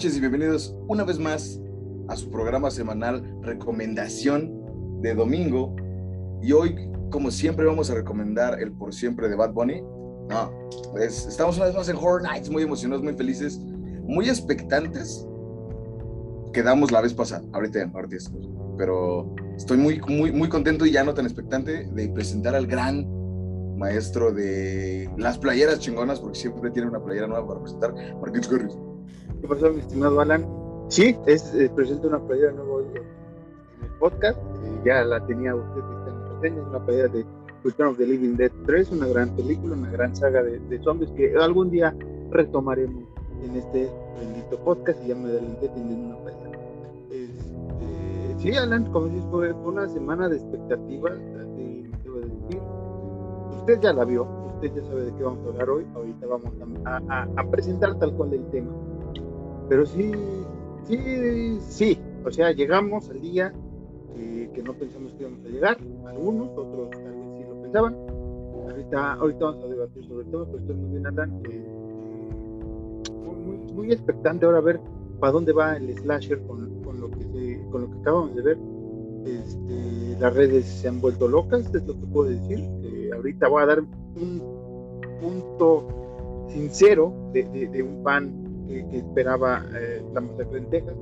noches y bienvenidos una vez más a su programa semanal Recomendación de Domingo. Y hoy, como siempre, vamos a recomendar el Por Siempre de Bad Bunny. No, pues, estamos una vez más en Horror Nights, muy emocionados, muy felices, muy expectantes. Quedamos la vez pasada, ahorita, ahorita, pero estoy muy, muy, muy contento y ya no tan expectante de presentar al gran maestro de las playeras chingonas, porque siempre tiene una playera nueva para presentar, Marquitos Garris. ¿Qué pasó, mi estimado Alan? Sí, es, eh, presenta una playera nueva hoy en el podcast. Eh, ya la tenía usted vista en reseñas, una playera de Return of the Living Dead 3, una gran película, una gran saga de, de zombies que algún día retomaremos en este bendito podcast y ya me adelanté teniendo una playera. Este, sí, Alan, como dices, fue, una semana de expectativas, decir. Usted ya la vio, usted ya sabe de qué vamos a hablar hoy. Ahorita vamos a, a, a presentar tal cual el tema. Pero sí, sí, sí. O sea, llegamos al día que, no pensamos que íbamos a llegar. Algunos, otros tal vez sí lo pensaban. Ahorita, ahorita vamos a debatir sobre el tema, pero estoy muy bien, Alan. eh, muy, muy, expectante ahora a ver para dónde va el slasher con, con lo que se- con lo que acabamos de ver. Este, las redes se han vuelto locas, es lo que puedo decir. Ahorita voy a dar un punto sincero de, de- un fan que, que esperaba eh, la masacre en Texas,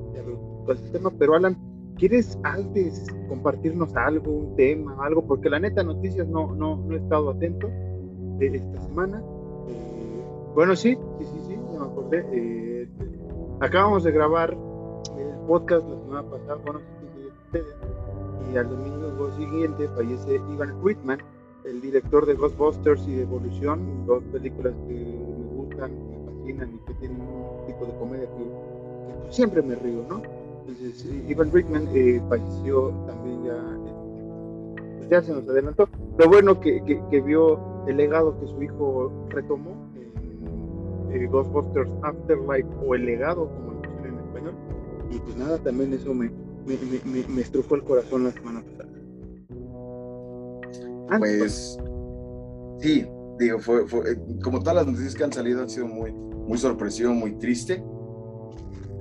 el tema, pero Alan, ¿quieres antes compartirnos algo, un tema, algo? Porque la neta noticias no, no, no he estado atento de esta semana. Eh, bueno, sí, sí, sí, sí, me acordé. eh, acabamos de grabar el podcast la semana pasada, bueno, y al domingo siguiente fallece Ivan Whitman, el director de Ghostbusters y de Evolución, dos películas que me gustan, me fascinan de comedia que, pues, siempre me río, ¿no? Entonces, eh, Ivan Whitman eh, falleció también ya, este, pues ya se nos adelantó. Lo bueno que, que, vio el legado que su hijo retomó en eh, Ghostbusters Afterlife o el legado, como lo pusieron en español. Y pues nada, también eso me, me, me, me, estrujó el corazón la semana pasada. Pues sí, digo, fue, fue- eh, como todas las noticias que han salido han sido muy, muy sorpresivo, muy triste,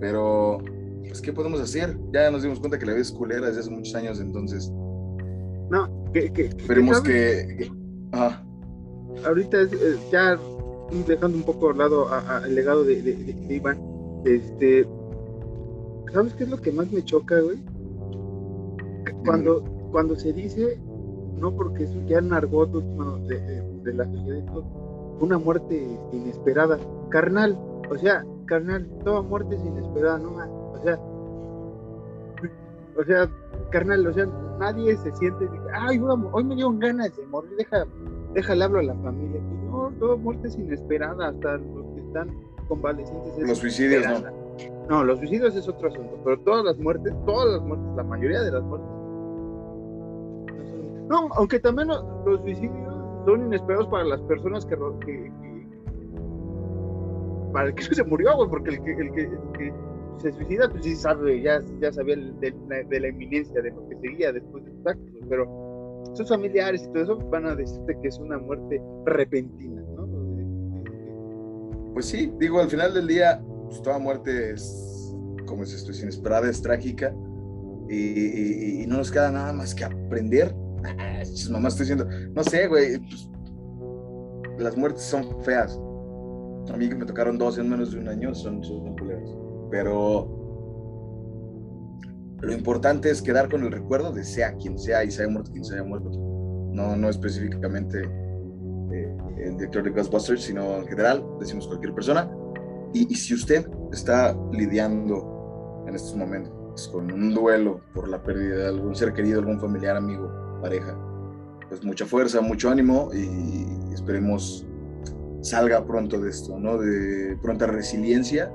pero pues ¿qué podemos hacer? Ya nos dimos cuenta que la vida es culera desde hace muchos años, entonces no, que, que, esperemos que... que- ajá. ahorita es, eh, ya dejando un poco al lado a- a- el legado de, de, de- de Iván, este, ¿sabes qué es lo que más me choca, güey? Cuando, cuando se dice, no porque es ya argot último de, de, la sociedad, y todo, una muerte inesperada, carnal, o sea, carnal, toda muerte es inesperada, no más, o sea, o sea, carnal, o sea, nadie se siente, ay, hoy, hoy me dio ganas de morir, deja, déjale hablo a la familia. No, toda muerte es inesperada, hasta los que están convalecientes. es Los suicidios, ¿no? No, los suicidios es otro asunto, pero todas las muertes, todas las muertes, la mayoría de las muertes. No aunque también lo- los suicidios son inesperados para las personas que, que- que- para el que se murió, güey, porque el que, el que, se suicida, pues sí sabe, ya, ya sabía de, la- de inminencia de lo que seguía después de los actos, pero sus familiares y todo eso van a decirte que es una muerte repentina, ¿no? Pues sí, digo, al final del día, pues toda muerte es, como es esto, es inesperada, es trágica, y no nos queda nada más que aprender. Ah, chis, mamá, estoy diciendo, no sé, güey, pues, las muertes son feas. A mí que me tocaron dos en menos de un año, son, son culeras. Pero lo importante es quedar con el recuerdo de sea quien sea y se haya muerto quien se haya muerto. No, no específicamente eh, el director de Ghostbusters, sino en general, decimos cualquier persona. Y, y si usted está lidiando en estos momentos con un duelo por la pérdida de algún ser querido, algún familiar, amigo, pareja, pues mucha fuerza, mucho ánimo y esperemos salga pronto de esto, ¿no? De pronta resiliencia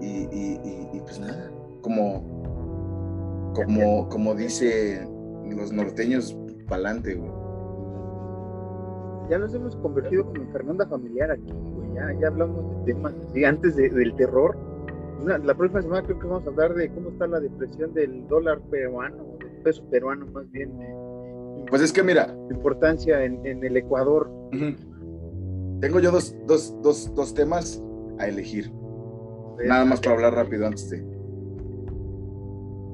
y, y- y- y pues nada, como, como, como dice los norteños, pa'lante, güey. ya nos hemos convertido como en Fernanda familiar aquí, güey. Ya, ya hablamos de temas así, antes de- del terror. Una- la próxima semana creo que vamos a hablar de cómo está la depresión del dólar peruano, del peso peruano más bien. eh, Pues es que mira, importancia en, en el Ecuador. tengo yo dos, dos, dos, dos temas a elegir. nada más para hablar rápido antes de.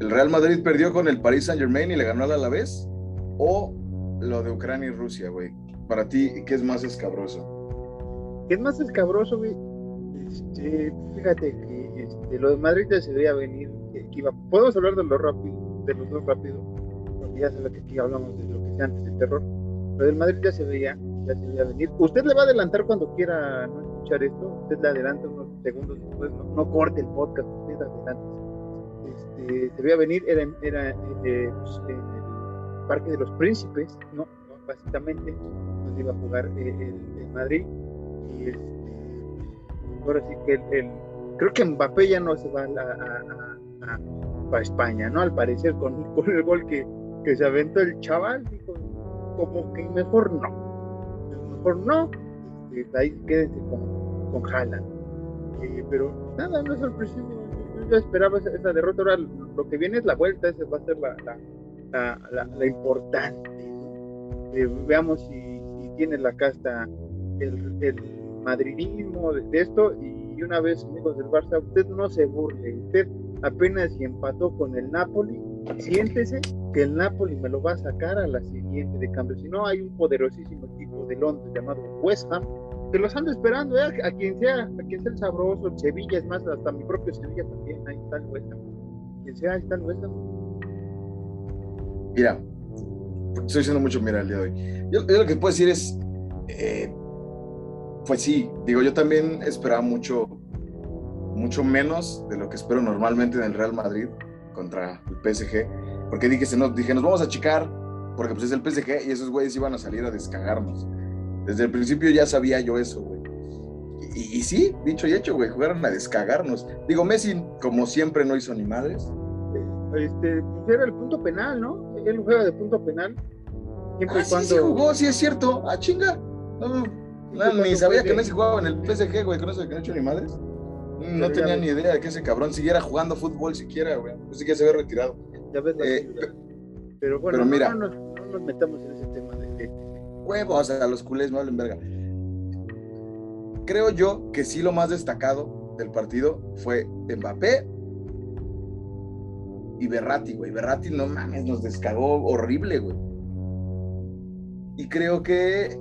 ¿El Real Madrid perdió con el Paris Saint Germain y le ganó a la vez? ¿O lo de Ucrania y Rusia, güey? Para ti, ¿qué es más escabroso? ¿Qué es más escabroso, güey? Este, fíjate que este, lo de Madrid ya se veía venir. Que, iba, podemos hablar de lo rápido, de los dos rápido, ya sabes que aquí hablamos de lo que sea antes del terror. Lo del Madrid ya se veía, ya se veía venir. Usted le va a adelantar cuando quiera no escuchar esto, usted le adelanta unos segundos después, no, corte el podcast, usted adelante. Este, se veía venir, era, era eh, pues, en el Parque de los Príncipes, ¿no? Básicamente, donde iba a jugar eh, el, Madrid. Y este, ahora sí que el, creo que Mbappé ya no se va a, a, España, ¿no? Al parecer, con, con el gol que, que se aventó el chaval, dijo, como que mejor no, mejor no, este, ahí quédense con, con Haaland. Eh, pero nada, no es sorpresivo, yo ya esperaba esa, derrota, ahora lo que viene es la vuelta, esa va a ser la, la, la, importante. Eh, veamos si, si, tiene la casta el, el madridismo de, esto y una vez amigos del Barça, usted no se burle, usted apenas y empató con el Napoli, siéntese que el Napoli me lo va a sacar a la siguiente de cambio, si no hay un poderosísimo equipo de Londres llamado West Ham que los ando esperando, ¿eh? a quien sea, a quien sea el sabroso, el Sevilla, es más, hasta mi propio Sevilla también, ahí está el West Ham, quien sea, ahí está West Ham. Mira, estoy diciendo mucho mira el día de hoy. Yo, lo que puedo decir es, eh, pues sí, digo, yo también esperaba mucho, mucho menos de lo que espero normalmente en el Real Madrid contra el PSG, porque dije, nos, dije, nos vamos a achicar, porque pues es el PSG y esos güeyes iban a salir a descagarnos. Desde el principio ya sabía yo eso, güey. Y, sí, dicho y hecho, güey, jugaron a descagarnos. Digo, Messi, como siempre, no hizo ni madres. Este, pues era el punto penal, ¿no? Él juega de punto penal. Siempre ah, cuando... sí, jugó, sí es cierto. Ah, chinga. No, ni sabía que Messi jugaba en el PSG, güey, con eso de que no hecho ni madres. No tenía ni idea de que ese cabrón siguiera jugando fútbol siquiera, güey. Pensé que se había retirado. Ya ves la eh, pero bueno, pero mira, no, nos metamos en ese tema de, huevos a los culés, no hablen verga. Creo yo que sí lo más destacado del partido fue Mbappé y Berratti, güey. Berratti, no mames, nos descagó horrible, güey. Y creo que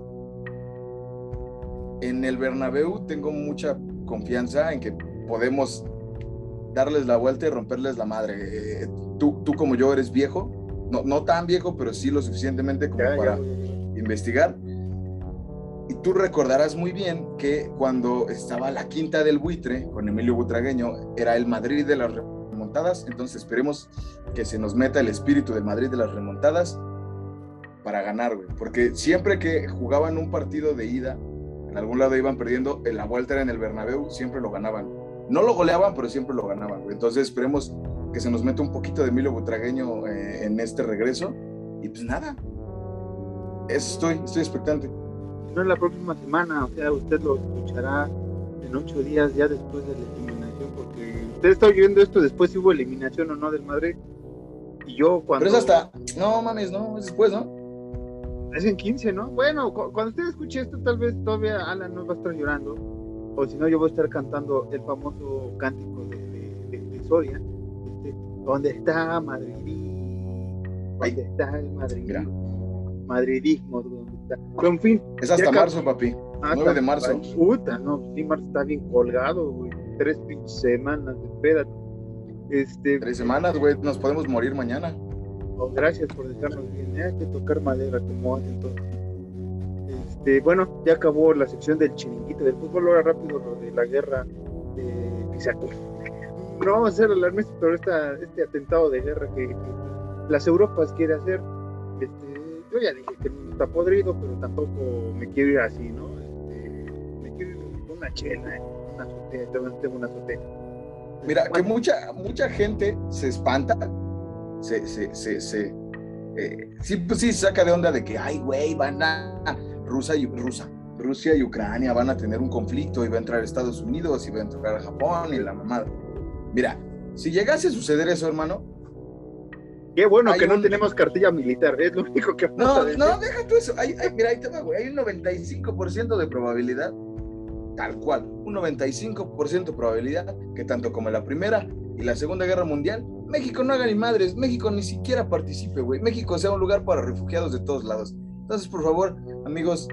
en el Bernabéu tengo mucha confianza en que podemos darles la vuelta y romperles la madre. Eh, tú, tú como yo eres viejo, no, no tan viejo, pero sí lo suficientemente como para investigar. Y tú recordarás muy bien que cuando estaba la quinta del buitre con Emilio Butragueño, era el Madrid de las remontadas, entonces esperemos que se nos meta el espíritu del Madrid de las remontadas para ganar, güey. Porque siempre que jugaban un partido de ida, en algún lado iban perdiendo, en la vuelta era en el Bernabéu, siempre lo ganaban. No lo goleaban, pero siempre lo ganaban. Entonces esperemos que se nos meta un poquito de Emilio Butragueño eh, en este regreso. Y pues nada, eso estoy, estoy expectante. No es la próxima semana, o sea, usted lo escuchará en ocho días ya después de la eliminación, porque usted está oyendo esto después si hubo eliminación o no del Madrid. Y yo cuando... Pero es hasta... No mames, no, es después, ¿no? Es en 15, ¿no? Bueno, cuando usted escuche esto, tal vez todavía Alan no va a estar llorando, o si no, yo voy a estar cantando el famoso cántico de, de, Soria, este, ¿dónde está Madrid? ¿Dónde está el Madrid? madridismo. Pero en fin. Es hasta marzo, papi. 9 de marzo. Puta, no, sí, marzo está bien colgado, güey. Tres semanas, espérate. Este, Tres semanas, güey, nos podemos morir mañana. Gracias por dejarnos bien. Hay que tocar madera como hacen todos. Este, bueno, ya acabó la sección del chiringuito del fútbol. Ahora rápido lo de la guerra de Pisaco. No vamos a hacer alarmistas, pero esta, este atentado de guerra que, que las Europas quiere hacer. Este, yo ya dije que está podrido, pero tampoco me quiero ir así, ¿no? Este, me quiero ir con una chela, una azotea, tengo una azotea. Mira, que mucha, mucha gente se espanta, se, se, se, se eh, sí, pues sí, saca de onda de que, ay, güey, van a Rusia y Rusia, Rusia y Ucrania van a tener un conflicto y va a entrar Estados Unidos y va a entrar a Japón y la mamada. Mira, si llegase a suceder eso, hermano, Qué bueno que no tenemos cartilla militar, es lo único que No, no, deja tú eso. Hay, mira, ahí te va, güey. Hay un 95% de probabilidad tal cual, un 95% de probabilidad que tanto como la Primera y la Segunda Guerra Mundial, México no haga ni madres, México ni siquiera participe, güey. México sea un lugar para refugiados de todos lados. Entonces, por favor, amigos,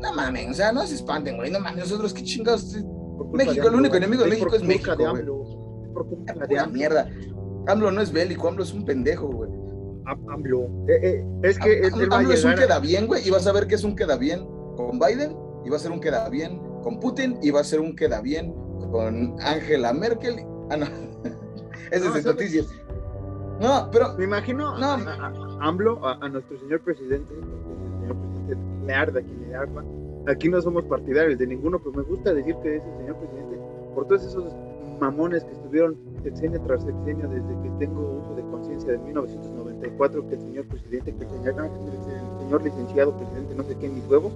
no mames, o sea, no se espanten, güey, no mames, nosotros qué chingados. México, el único enemigo de México es México, güey. Por culpa de mierda. AMLO no es bélico, AMLO es un pendejo, güey. AMLO. Eh, eh, es que AMLO es un queda bien, güey, y vas a ver que es un queda bien con Biden, y va a ser un queda bien con Putin, y va a ser un queda bien con Angela Merkel. Ah, no. Esa es de noticias. No, pero. Me imagino no. a, AMLO, a, nuestro señor presidente, el señor presidente le arda quien le arda. Aquí no somos partidarios de ninguno, pero me gusta decir que es el señor presidente por todos esos mamones que estuvieron sexenio tras sexenio desde que tengo uso de conciencia de 1994, que el señor presidente, que el señor, el señor licenciado presidente, no sé qué, mis huevos,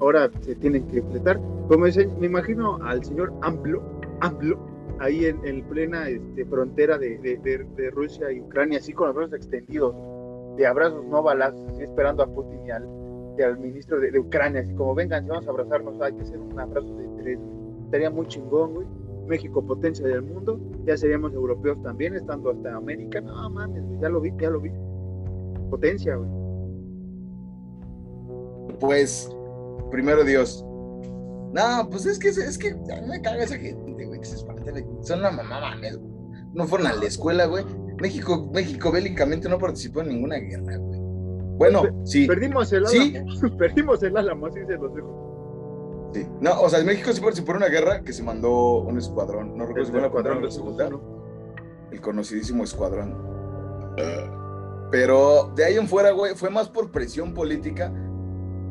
ahora se tienen que fletar. Como me imagino al señor AMLO, AMLO, ahí en, plena este, frontera de, de, Rusia y Ucrania, así con los brazos extendidos, de abrazos no balazos, esperando a Putin y al, al ministro de, Ucrania, así como vengan, vamos a abrazarnos, hay que hacer un abrazo de tres, estaría muy chingón, güey. México potencia del mundo, ya seríamos europeos también, estando hasta América, no mames, ya lo vi, ya lo vi. Potencia, güey. Pues, primero Dios. No, pues es que es que a mí me caga esa gente, güey, que se Son una mamá mames, güey. No fueron a la escuela, güey. México, México bélicamente no participó en ninguna guerra, güey. Bueno, sí. Perdimos el Álamo. ¿Sí? Perdimos el Álamo, así se los dejo. No, o sea, México sí participó en una guerra que se mandó un escuadrón, no recuerdo si fue un escuadrón de segunda, el conocidísimo escuadrón. Pero de ahí en fuera, güey, fue más por presión política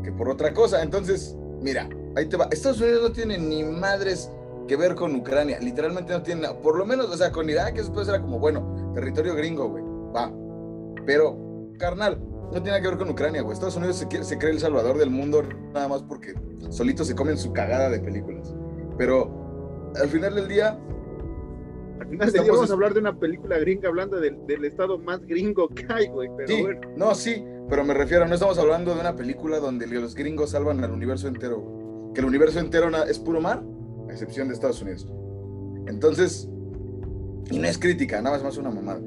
que por otra cosa. Entonces, mira, ahí te va. Estados Unidos no tiene ni madres que ver con Ucrania. Literalmente no tiene, por lo menos, o sea, con Irak eso puede ser como, bueno, territorio gringo, güey, va. Pero, carnal, no tiene que ver con Ucrania, güey. Estados Unidos se, se cree el salvador del mundo nada más porque solitos se comen su cagada de películas. Pero al final del día. Al final del día vamos a hablar de una película gringa hablando del, estado más gringo que hay, güey. sí, no, sí, pero me refiero, no estamos hablando de una película donde los gringos salvan al universo entero, Que el universo entero es puro mar, a excepción de Estados Unidos. Entonces, y no es crítica, nada más más una mamada.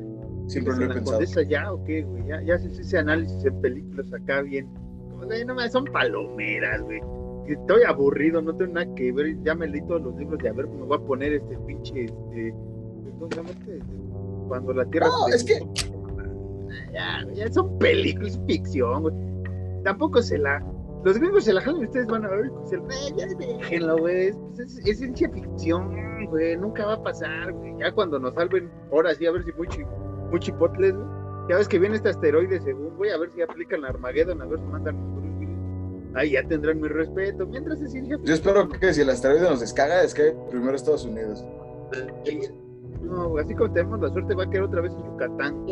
Siempre lo he pensado. ya o qué, güey? Ya, ya haces ese análisis en películas acá bien. Como, no más son palomeras, güey estoy aburrido, no tengo nada que ver, ya me leí todos los libros de a ver cómo voy a poner este pinche, este, este cuando la Tierra... No, es que... Ya, ya son películas, ficción, güey. Tampoco se la... Los gringos se la jalan y ustedes van a ver, se, ya déjenlo, güey, es, es, ciencia ficción, güey, nunca va a pasar, güey. Ya cuando nos salven, ahora sí, a ver si muy, muy chipotles, güey. Ya ves que viene este asteroide según, güey, a ver si aplican la Armageddon, a ver si mandan ahí ya tendrán mi respeto. Mientras es Yo espero que si el asteroide nos descaga, es que primero Estados Unidos. No, así como tenemos la suerte, va a quedar otra vez en Yucatán.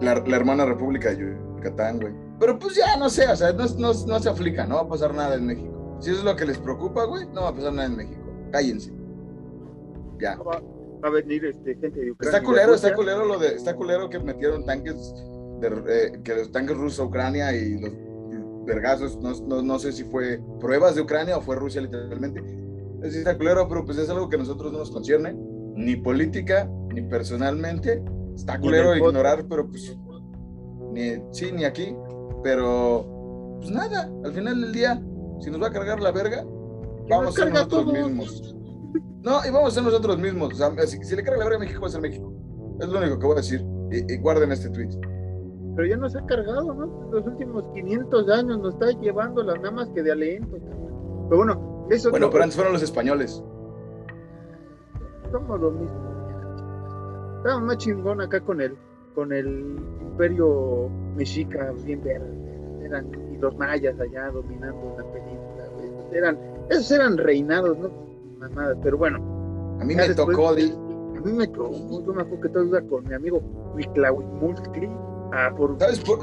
La, la hermana República de Yucatán, güey. Pero pues ya, no sé, o sea, no, no, no se aflica, no va a pasar nada en México. Si eso es lo que les preocupa, güey, no va a pasar nada en México. Cállense. Ya. Va, a venir este, gente de Ucrania. Está culero, está culero lo de, está culero que metieron tanques eh, que los tanques rusos Ucrania y los vergazos, no, no, sé si fue pruebas de Ucrania o fue Rusia literalmente. Es está culero, pero pues es algo que a nosotros no nos concierne, ni política, ni personalmente. Está culero ignorar, pero pues ni, sí, ni aquí, pero pues nada, al final del día, si nos va a cargar la verga, vamos a ser nosotros mismos. No, y vamos a ser nosotros mismos. O sea, si, le carga la verga a México, va a ser México. Es lo único que voy a decir. Y, guarden este tweet pero ya nos ha cargado, ¿no? Los últimos 500 años nos está llevando las nada más que de aliento. Pero bueno, eso. Bueno, pero antes fueron los españoles. Somos lo mismo. Estamos más chingón acá con el, con el imperio mexica, bien verde. Eran, y los mayas allá dominando la península. Esos eran, esos eran reinados, ¿no? Mamadas, pero bueno. A mí me tocó. A mí me tocó, yo me acuerdo que todo con mi amigo Mulkri Ah, ¿Sabes por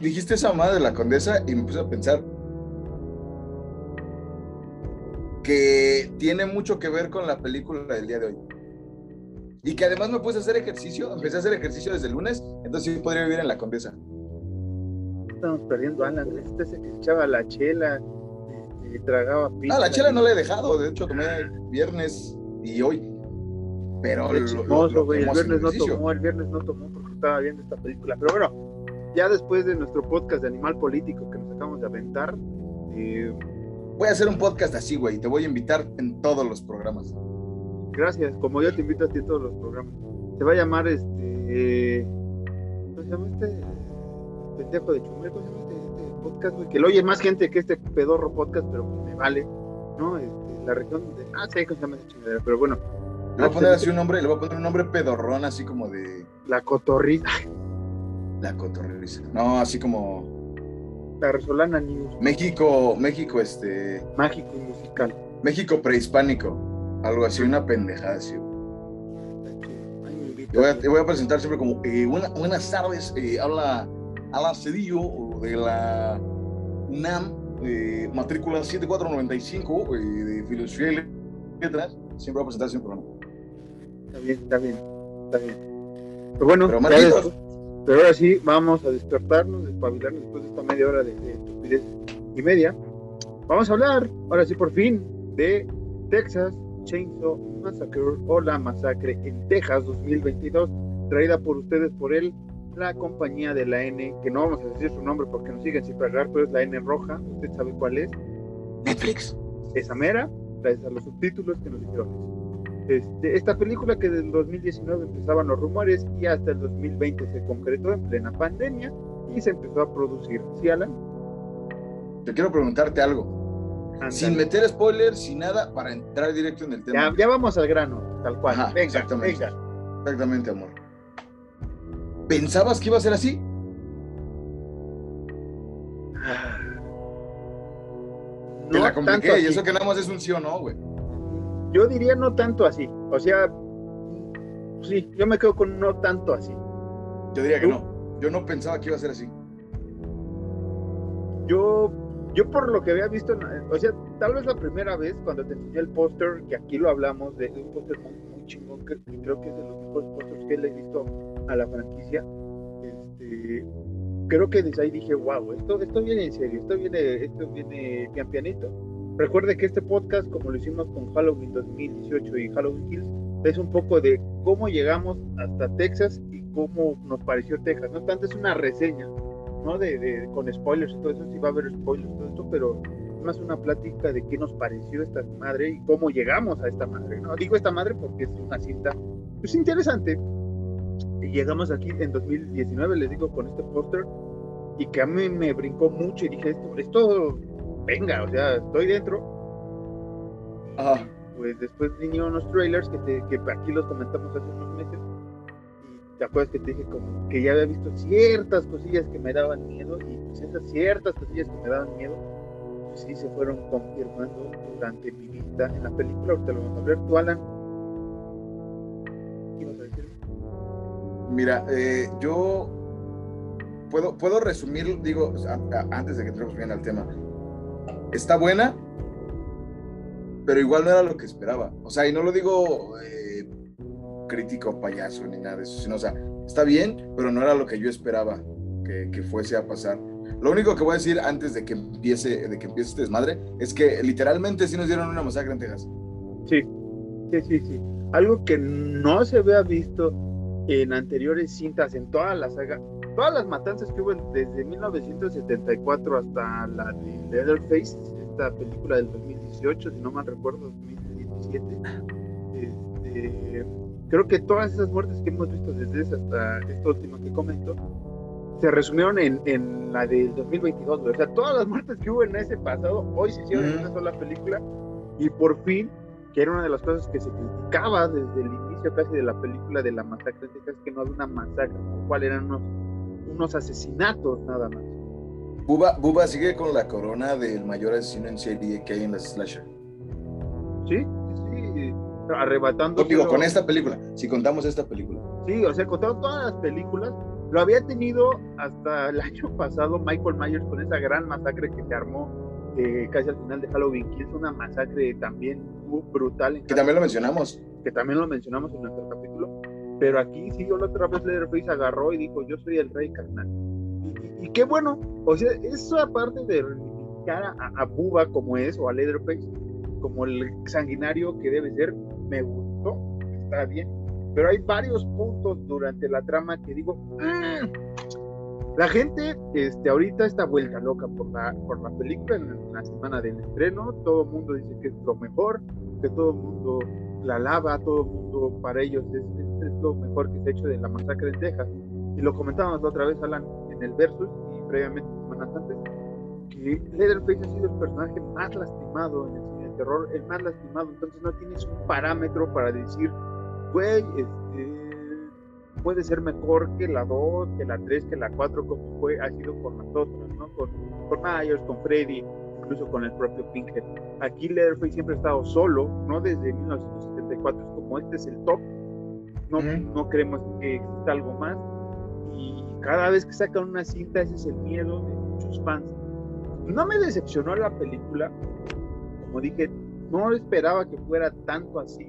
Dijiste esa madre de la condesa y me puse a pensar que tiene mucho que ver con la película del día de hoy. Y que además me puse a hacer ejercicio, empecé a hacer ejercicio desde el lunes, entonces sí podría vivir en la condesa. estamos perdiendo a Alan. Este que echaba la chela, y tragaba pizza. Ah, la chela no la he dejado, de hecho tomé viernes y hoy. Pero el viernes no tomó, el viernes no tomó porque estaba viendo esta película. Pero bueno, ya después de nuestro podcast de Animal Político que nos acabamos de aventar, eh, voy a hacer un podcast así, güey. Te voy a invitar en todos los programas. Gracias, como yo te invito a ti en todos los programas. Se va a llamar este. ¿Cómo se llama este? Pendejo de Chumel, ¿cómo se llama este, este, podcast, güey? Que lo oye más gente que este pedorro podcast, pero me vale, ¿no? Este, la región de. Ah, sí, ¿cómo se llama ese Pero bueno. Le voy a poner así un nombre, le voy a poner un nombre pedorrón, así como de. La cotorriza. La cotorriza. No, así como la Resolana News. México, México, este. Mágico y musical. México prehispánico. Algo así, una pendejada así. Te voy, a, te voy a presentar siempre como eh, buenas tardes, eh, habla Alan Cedillo de la UNAM, eh, matrícula 7495 eh, de Filosofía y Letras. Siempre voy a presentar siempre. Está bien, está bien, está bien. Pero bueno, Pero, pero ahora sí, vamos a despertarnos, despabilarnos después de esta media hora de, estupidez y media. Vamos a hablar, ahora sí por fin, de Texas Chainsaw Massacre o la masacre en Texas 2022, traída por ustedes por él, la compañía de la N, que no vamos a decir su nombre porque nos siguen sin pagar, pero es la N roja, usted sabe cuál es. Netflix. Esa mera, gracias a los subtítulos que nos dijeron. Este, esta película que en 2019 empezaban los rumores y hasta el 2020 se concretó en plena pandemia y se empezó a producir. ¿Sí, Alan? Te quiero preguntarte algo. Sin meter spoilers, sin nada, para entrar directo en el tema. Ya, vamos al grano, tal cual. venga, exactamente. Venga. Exactamente, amor. ¿Pensabas que iba a ser así? No Te la compliqué, y eso que nada más es un sí o no, güey. Yo diría no tanto así. O sea, sí, yo me quedo con no tanto así. Yo diría que no. Yo no pensaba que iba a ser así. Yo, yo por lo que había visto, o sea, tal vez la primera vez cuando te enseñé el póster, que aquí lo hablamos, de, un póster muy, chingón, que, creo que es de los mejores pósters que le he visto a la franquicia. Este, creo que desde ahí dije, wow, esto, esto viene en serio, esto viene, esto viene pian pianito Recuerde que este podcast, como lo hicimos con Halloween 2018 y Halloween Kills, es un poco de cómo llegamos hasta Texas y cómo nos pareció Texas. No tanto es una reseña, ¿no? De, con spoilers y todo eso, sí va a haber spoilers todo pero más una plática de qué nos pareció esta madre y cómo llegamos a esta madre, ¿no? Digo esta madre porque es una cinta, pues interesante. Y llegamos aquí en 2019, les digo, con este póster, y que a mí me brincó mucho y dije, esto, esto venga, o sea, estoy dentro. Ajá. Pues después vinieron unos trailers que, que aquí los comentamos hace unos meses. Y te acuerdas que te dije como que ya había visto ciertas cosillas que me daban miedo. Y pues esas ciertas cosillas que me daban miedo, sí se fueron confirmando durante mi vista en la película. Ahorita lo vamos a ver. ¿Tú, Alan? ¿Qué ibas a decir? Mira, eh, yo puedo, puedo resumir, digo, antes de que entremos bien al tema, está buena, pero igual no era lo que esperaba. O sea, y no lo digo eh, crítico, payaso, ni nada de eso, sino, o sea, está bien, pero no era lo que yo esperaba que, fuese a pasar. Lo único que voy a decir antes de que empiece, de que empiece este desmadre, es que literalmente sí nos dieron una masacre en Texas. Sí, sí, sí, sí. Algo que no se había visto en anteriores cintas, en toda la saga, todas las matanzas que hubo desde 1974 hasta la de Leatherface, esta película del 2018, si no mal recuerdo, 2017. Este, creo que todas esas muertes que hemos visto desde esa hasta esta última que comento se resumieron en, en la del 2022. O sea, todas las muertes que hubo en ese pasado hoy se hicieron en una sola película y por fin que era una de las cosas que se criticaba desde el inicio casi de la película de la masacre de que no había una masacre, cuál eran unos unos asesinatos nada más. Buba, sigue con la corona del mayor asesino en serie que hay en las slasher. Sí, sí, arrebatando. Digo, con esta película, si contamos esta película. Sí, o sea, contando todas las películas, lo había tenido hasta el año pasado Michael Myers con esa gran masacre que se armó eh, casi al final de Halloween Kills, una masacre también brutal. que también lo mencionamos. Que también lo mencionamos en nuestro capítulo pero aquí sí, yo la otra vez Leatherface agarró y dijo, yo soy el rey carnal. y qué bueno, o sea, eso aparte de reivindicar a, a Buba como es, o a Leatherface, como el sanguinario que debe ser, me gustó, está bien, pero hay varios puntos durante la trama que digo, mm". la gente este, ahorita está vuelta loca por la, por la película en la semana del estreno, todo el mundo dice que es lo mejor, que todo el mundo la lava, todo el mundo para ellos es, es, lo mejor que se ha hecho de la masacre en Texas. Y lo comentábamos otra vez, Alan, en el Versus y previamente semanas antes, que Leatherface ha sido el personaje más lastimado en el cine de terror, el más lastimado, entonces no tienes un parámetro para decir, güey, este, puede ser mejor que la 2, que la 3, que la 4, como fue, ha sido con las otras, ¿no? Con, con Myers, con Freddy, incluso con el propio Pinkhead. Aquí Leatherface siempre ha estado solo, ¿no? Desde 1974 es como este es el top, no, no creemos que exista algo más y cada vez que sacan una cinta ese es el miedo de muchos fans. No me decepcionó la película, como dije, no esperaba que fuera tanto así,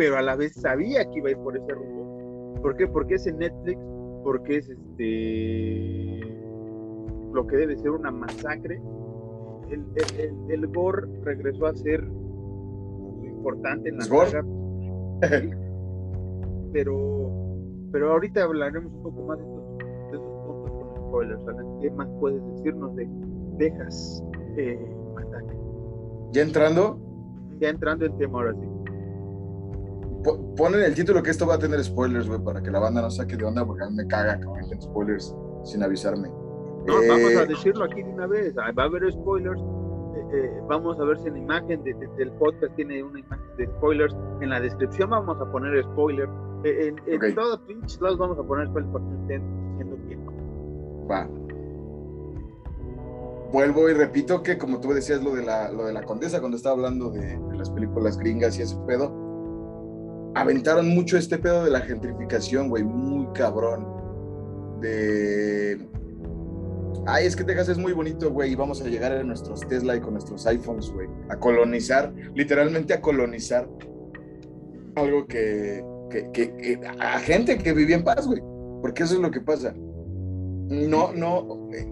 pero a la vez sabía que iba a ir por ese rumbo. ¿Por qué? Porque es en Netflix, porque es este lo que debe ser una masacre. El, el, el, gore regresó a ser importante en la saga. pero, pero ahorita hablaremos un poco más de estos, de estos puntos con spoilers. ¿Qué más puedes decirnos de Texas eh, ¿Ya entrando? Ya entrando en tema ahora sí ponen el título que esto va a tener spoilers, güey, para que la banda no saque de onda, porque a mí me caga que meten spoilers sin avisarme. No, vamos a eh, decirlo aquí de una vez, ah, va a haber spoilers. Eh, eh, vamos a ver si la imagen de, del podcast tiene una imagen de spoilers. En la descripción vamos a poner spoilers. en, en todos pinches lados vamos a poner spoilers para que estén diciendo que no. Va. Vuelvo y repito que, como tú decías, lo de la, lo de la condesa, cuando estaba hablando de, de las películas gringas y ese pedo, aventaron mucho este pedo de la gentrificación, güey, muy cabrón. De. Ay, es que Texas es muy bonito, güey, y vamos a llegar a nuestros Tesla y con nuestros iPhones, güey, a colonizar, literalmente a colonizar algo que, que, que, a gente que vivía en paz, güey, porque eso es lo que pasa. No, no, eh,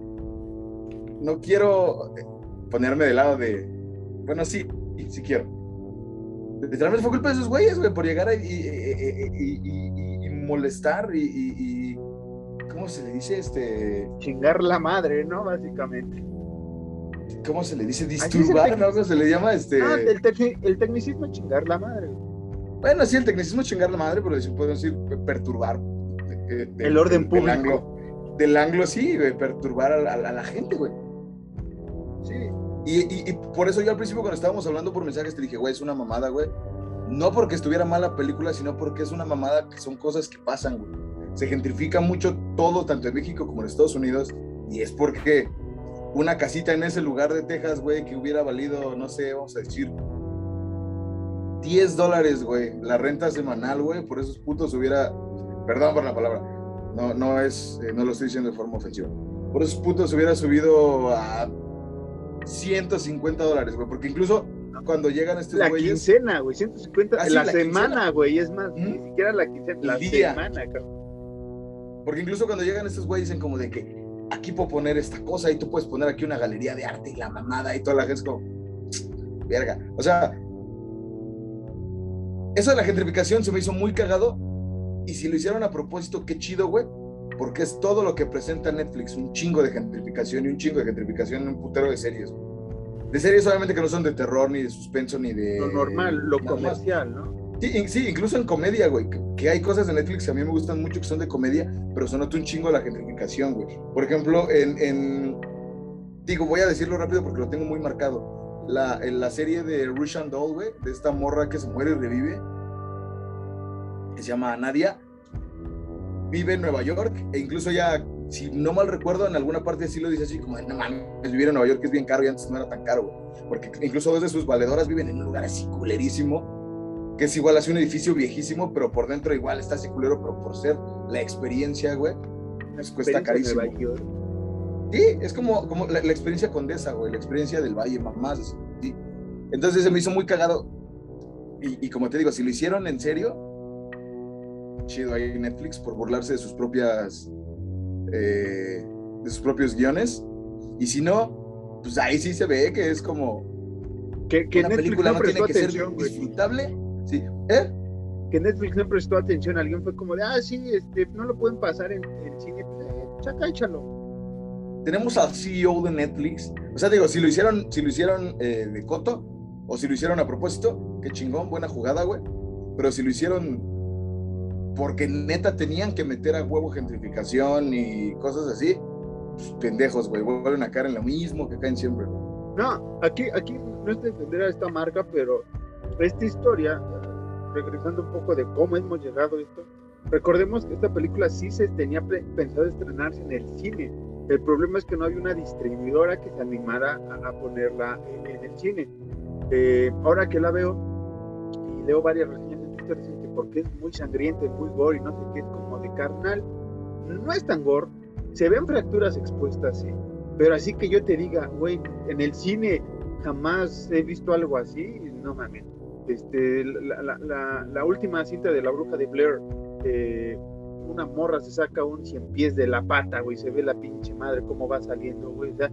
no quiero ponerme de lado de, bueno, sí, sí quiero, Literalmente fue culpa de esos güeyes, güey, por llegar y, y, y, molestar y, ¿Cómo se le dice? Este. Chingar la madre, ¿no? Básicamente. ¿Cómo se le dice? Disturbar, ¿no? ¿Cómo se le llama? Este... Ah, el, el tecnicismo es chingar la madre. Bueno, sí, el tecnicismo es chingar la madre, pero si puedo decir perturbar. el orden público. Del ángulo sí, güey, perturbar a, a la gente, güey. Sí. Y, por eso yo al principio cuando estábamos hablando por mensajes te dije, güey, es una mamada, güey. No porque estuviera mala película, sino porque es una mamada que son cosas que pasan, güey. Se gentrifica mucho todo, tanto en México como en Estados Unidos. Y es porque una casita en ese lugar de Texas, güey, que hubiera valido, no sé, vamos a decir, 10 dólares, güey, la renta semanal, güey, por esos putos hubiera, perdón por la palabra, no, no es, eh, no lo estoy diciendo de forma ofensiva, por esos putos hubiera subido a 150 dólares, güey, porque incluso cuando llegan estos la güeyes... La quincena, güey, 150, ah, la, semana, güey, es más, ni siquiera la quincena, la semana, cabrón. Porque incluso cuando llegan estos güeyes dicen como de que aquí puedo poner esta cosa y tú puedes poner aquí una galería de arte y la mamada y toda la gente es como, verga, o sea, eso de la gentrificación se me hizo muy cagado y si lo hicieron a propósito, qué chido, güey, porque es todo lo que presenta Netflix, un chingo de gentrificación y un chingo de gentrificación en un putero de series. De series obviamente que no son de terror, ni de suspenso, ni de... Lo normal, lo comercial, ¿no? Sí, sí, incluso en comedia, güey, que, hay cosas de Netflix que a mí me gustan mucho que son de comedia, pero se nota un chingo la gentrificación, güey. Por ejemplo, en, Digo, voy a decirlo rápido porque lo tengo muy marcado. La, en la serie de Russian Doll, güey, de esta morra que se muere y revive, que se llama Nadia, vive en Nueva York e incluso ya, si no mal recuerdo, en alguna parte sí lo dice así como, no mames, vivir en Nueva York es bien caro y antes no era tan caro, Porque incluso dos de sus valedoras viven en un lugar así culerísimo, que es igual así un edificio viejísimo, pero por dentro igual está así culero, pero por ser la experiencia, güey, les cuesta carísimo. Sí, es como, como la, experiencia condesa, güey, la experiencia del valle, mamás. Sí. Entonces se me hizo muy cagado. Y, y como te digo, si lo hicieron en serio, chido ahí Netflix por burlarse de sus propias eh, de sus propios guiones. Y si no, pues ahí sí se ve que es como que, que una Netflix película no no tiene prestó que ser atención, güey. disfrutable. Sí. ¿Eh? Que Netflix no prestó atención. Alguien fue como de, ah, sí, este, no lo pueden pasar en el cine. Pues, chaca, échalo. Tenemos al CEO de Netflix. O sea, digo, si lo hicieron, si lo hicieron eh, de coto, o si lo hicieron a propósito, qué chingón, buena jugada, güey. Pero si lo hicieron porque neta tenían que meter a huevo gentrificación y cosas así, pues, pendejos, güey, vuelven a caer en lo mismo que caen siempre. güey. No, aquí, aquí no es defender a esta marca, pero esta historia, regresando un poco de cómo hemos llegado a esto, recordemos que esta película sí se tenía pensado estrenarse en el cine. El problema es que no había una distribuidora que se animara a, ponerla en, el cine. Eh, ahora que la veo y leo varias reseñas en Twitter, porque es muy sangrienta, y muy gore y no sé qué, es como de carnal. No es tan gore, se ven fracturas expuestas, sí, pero así que yo te diga, güey, en el cine jamás he visto algo así, no mames. Este, la, la, la, la última cinta de la bruja de Blair, eh, una morra se saca un cien pies de la pata, güey, se ve la pinche madre cómo va saliendo, güey, o sea,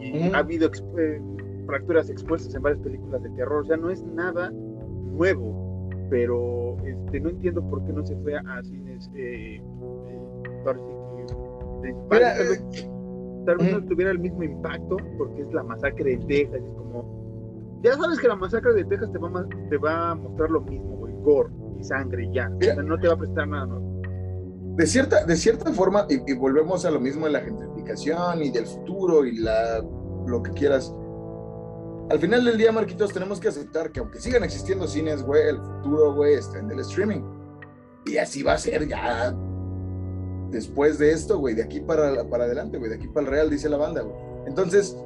y Ujú. ha habido exp- eh, fracturas expuestas en varias películas de terror, o sea, no es nada nuevo, pero este, no entiendo por qué no se fue a, cines, eh, eh, que tal vez eh, tal vez no Ujú. tuviera el mismo impacto porque es la masacre de Texas, es como ya sabes que la masacre de Texas te va a, te va a mostrar lo mismo, güey, gore y sangre ya, o Mira. sea, no te va a prestar nada nuevo. de cierta, de cierta forma, y, y volvemos a lo mismo de la gentrificación y del futuro y la, lo que quieras. Al final del día, Marquitos, tenemos que aceptar que aunque sigan existiendo cines, güey, el futuro, güey, está en el streaming. Y así va a ser ya después de esto, güey, de aquí para, para adelante, güey, de aquí para el real, dice la banda, güey. Entonces,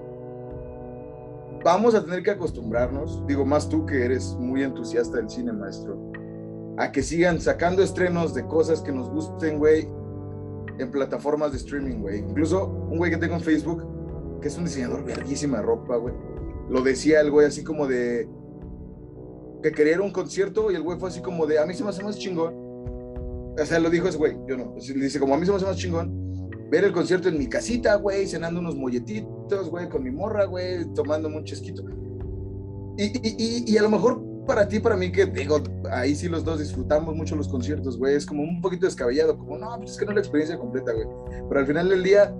vamos a tener que acostumbrarnos, digo, más tú que eres muy entusiasta del cine, maestro, a que sigan sacando estrenos de cosas que nos gusten, güey, en plataformas de streaming, güey. Incluso un güey que tengo en Facebook, que es un diseñador verguísima de ropa, güey, lo decía el güey así como de que quería ir a un concierto y el güey fue así como de, a mí se me hace más chingón. O sea, lo dijo ese güey, yo no. Le dice, como a mí se me hace más chingón ver el concierto en mi casita, güey, cenando unos molletitos, güey, con mi morra, güey, tomándome un chesquito. Y, y, y, y a lo mejor para ti, para mí, que digo, ahí sí los dos disfrutamos mucho los conciertos, güey, es como un poquito descabellado, como, no, pues es que no es la experiencia completa, güey. Pero al final del día,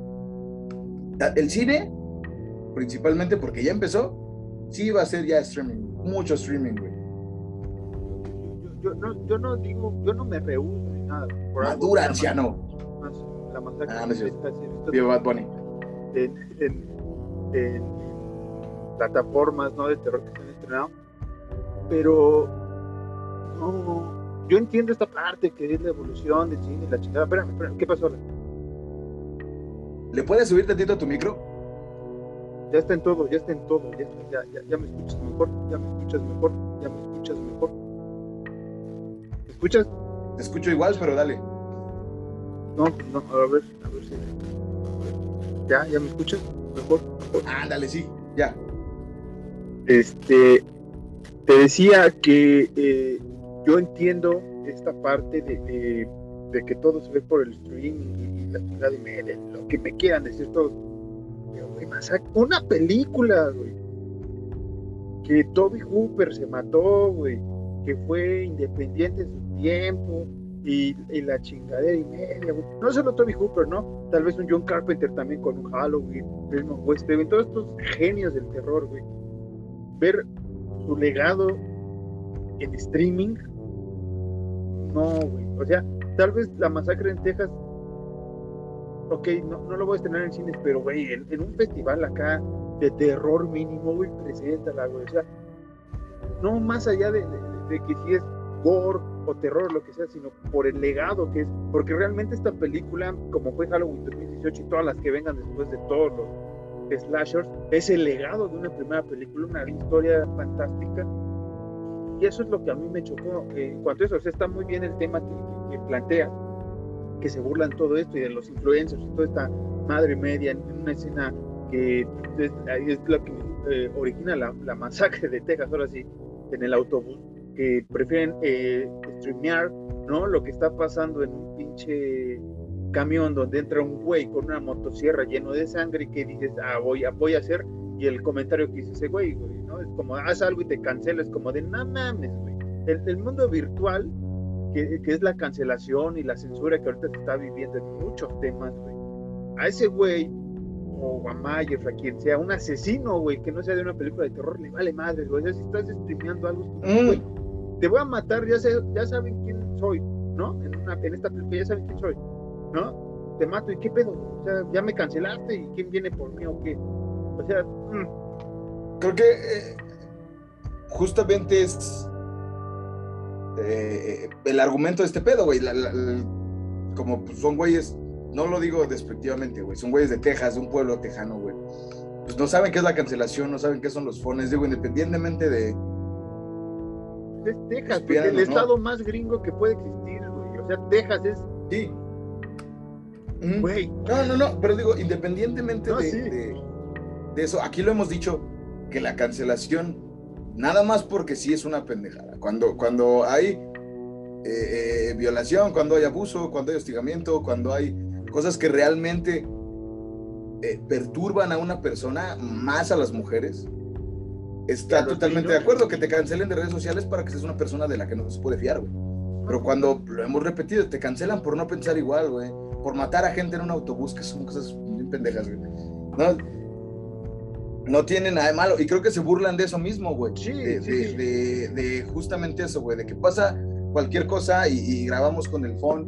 el cine, principalmente porque ya empezó, sí va a ser ya streaming, mucho streaming, güey. Yo, yo no, yo no digo, yo no me rehuso ni nada. por Madura, la anciano. La masacre Ah, no Viva Bad Bunny. en, en- en plataformas ¿no? de terror que se han estrenado. Pero no, yo entiendo esta parte que es la evolución del cine la chingada. Espérame, espérame, ¿qué pasó? ¿Le puedes subir tantito a tu micro? Ya está en todo, ya está en todo, ya, está- ya, ya, ya me escuchas mejor, ya me escuchas mejor, ya me escuchas mejor. ¿Me escuchas? Te escucho igual, pero dale. No, pues no, a ver, a ver si. Ya, ya me escuchas mejor. Ándale, sí, ya. Este, te decía que eh, yo entiendo esta parte de, de- de que todo se ve por el streaming y, la chingada y media, lo que me quieran decir todos. Una película, güey, que Toby Hooper se mató, güey, que fue independiente en su tiempo y, la chingadera y media, güey. No solo Toby Hooper, ¿no? Tal vez un John Carpenter también con un Halloween, West, todos estos genios del terror, güey ver su legado en streaming, no, güey. O sea, tal vez la masacre en Texas, ok, no, lo voy a estrenar en cines, pero, güey, en, un festival acá de terror mínimo, güey, preséntala, güey. O sea, no más allá de, que si es gore o terror, lo que sea, sino por el legado que es. Porque realmente esta película, como fue Halloween 2018 y todas las que vengan después de todos los slashers es el legado de una primera película, una historia fantástica. Y eso es lo que a mí me chocó. eh, en cuanto a eso, o sea, está muy bien el tema que plantea, que se burlan todo esto y de los influencers y toda esta madre media en, una escena que es, es lo que eh, origina la, la masacre de Texas, ahora sí, en el autobús, que prefieren eh, streamear, ¿no? Lo que está pasando en un pinche camión donde entra un güey con una motosierra lleno de sangre y que dices, ah, voy, voy a hacer, y el comentario que dice ese güey, güey, ¿no? Es como, haz algo y te cancelas, como de, no mames, güey. El, mundo virtual, que, que, es la cancelación y la censura que ahorita se está viviendo en muchos temas, güey. A ese güey, o a Mayer, a quien sea, un asesino, güey, que no sea de una película de terror, le vale madre, güey. O sea, si estás streameando algo, mm. güey, te voy a matar, ya, sé, ya saben quién soy, ¿no? En, una, en esta película ya saben quién soy ¿no? Te mato y qué pedo, o sea, ya me cancelaste y quién viene por mí o qué. O sea, mm. creo que eh, justamente es eh, el argumento de este pedo, güey. como pues, son güeyes, no lo digo despectivamente, güey, son güeyes de Texas, de un pueblo tejano, güey. Pues no saben qué es la cancelación, no saben qué son los fones, digo, independientemente de. Es Texas, el estado más gringo que puede existir, güey. O sea, Texas es. Sí, no, no, no, pero digo, independientemente de, eso, aquí lo hemos dicho, que la cancelación, nada más porque sí es una pendejada. Cuando, cuando hay eh, eh, violación, cuando hay abuso, cuando hay hostigamiento, cuando hay cosas que realmente eh, perturban a una persona, más a las mujeres, está totalmente de acuerdo que te cancelen de redes sociales para que seas una persona de la que no se puede fiar, güey. Pero cuando lo hemos repetido, te cancelan por no pensar igual, güey por matar a gente en un autobús, que son cosas bien pendejas, güey. No, no tiene nada de malo. Y creo que se burlan de eso mismo, güey. Sí, de, sí. De, justamente eso, güey. De que pasa cualquier cosa y, grabamos con el phone.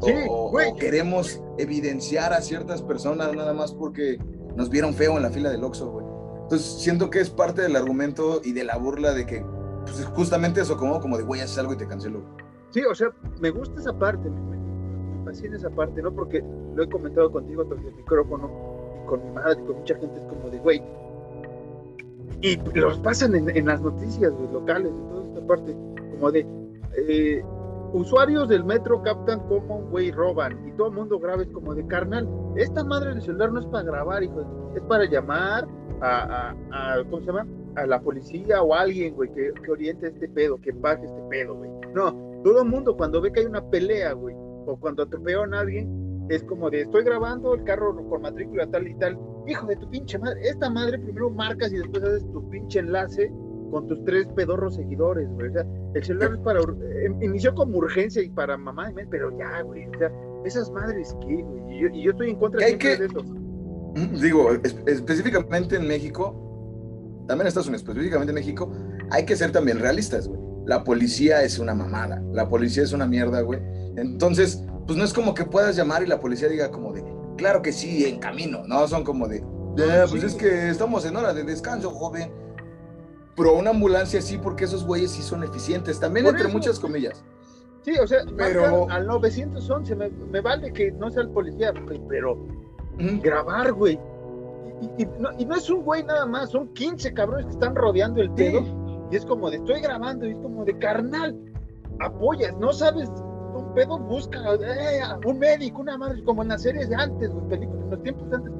o, queremos evidenciar a ciertas personas nada más porque nos vieron feo en la fila del Oxxo, güey. Entonces siento que es parte del argumento y de la burla de que, pues justamente eso, como, como de, güey, haces algo y te cancelo. Sí, o sea, me gusta esa parte así en esa parte, ¿no? Porque lo he comentado contigo tras el micrófono y con mi madre y con mucha gente, es como de, güey. Y los pasan en, las noticias locales, en toda esta parte, como de, eh, usuarios del metro captan como un güey roban y todo el mundo graba es como de carnal. Esta madre del celular no es para grabar, hijo, es para llamar a, a, ¿cómo se llama? A la policía o a alguien, güey, que, oriente este pedo, que pague este pedo, güey. No, todo el mundo cuando ve que hay una pelea, güey, o cuando atropelló a nadie, es como de estoy grabando el carro con matrícula tal y tal. Hijo de tu pinche madre, esta madre primero marcas y después haces tu pinche enlace con tus tres pedorros seguidores, güey. O sea, el celular es para. Em, inició como urgencia y para mamá, pero ya, güey. O sea, esas madres qué, güey. Y yo, y yo estoy en contra de eso. Mm, digo, específicamente en México, también en Estados Unidos, específicamente en México, hay que ser también realistas, güey. La policía es una mamada. La policía es una mierda, güey entonces, pues no es como que puedas llamar y la policía diga como de, claro que sí, en camino, ¿no? Son como de, pues es que estamos en hora de descanso, joven. Pero una ambulancia sí, porque esos güeyes sí son eficientes, también entre muchas comillas. Sí, o sea, pero al 911 me, me vale que no sea el policía, pero grabar, güey. Y, no, es un güey nada más, son 15 cabrones que están rodeando el pedo. Y es como de, estoy grabando, y es como de, carnal, apoyas, no sabes busca eh, un médico, una madre, como en las series de antes, películas, en los tiempos de antes.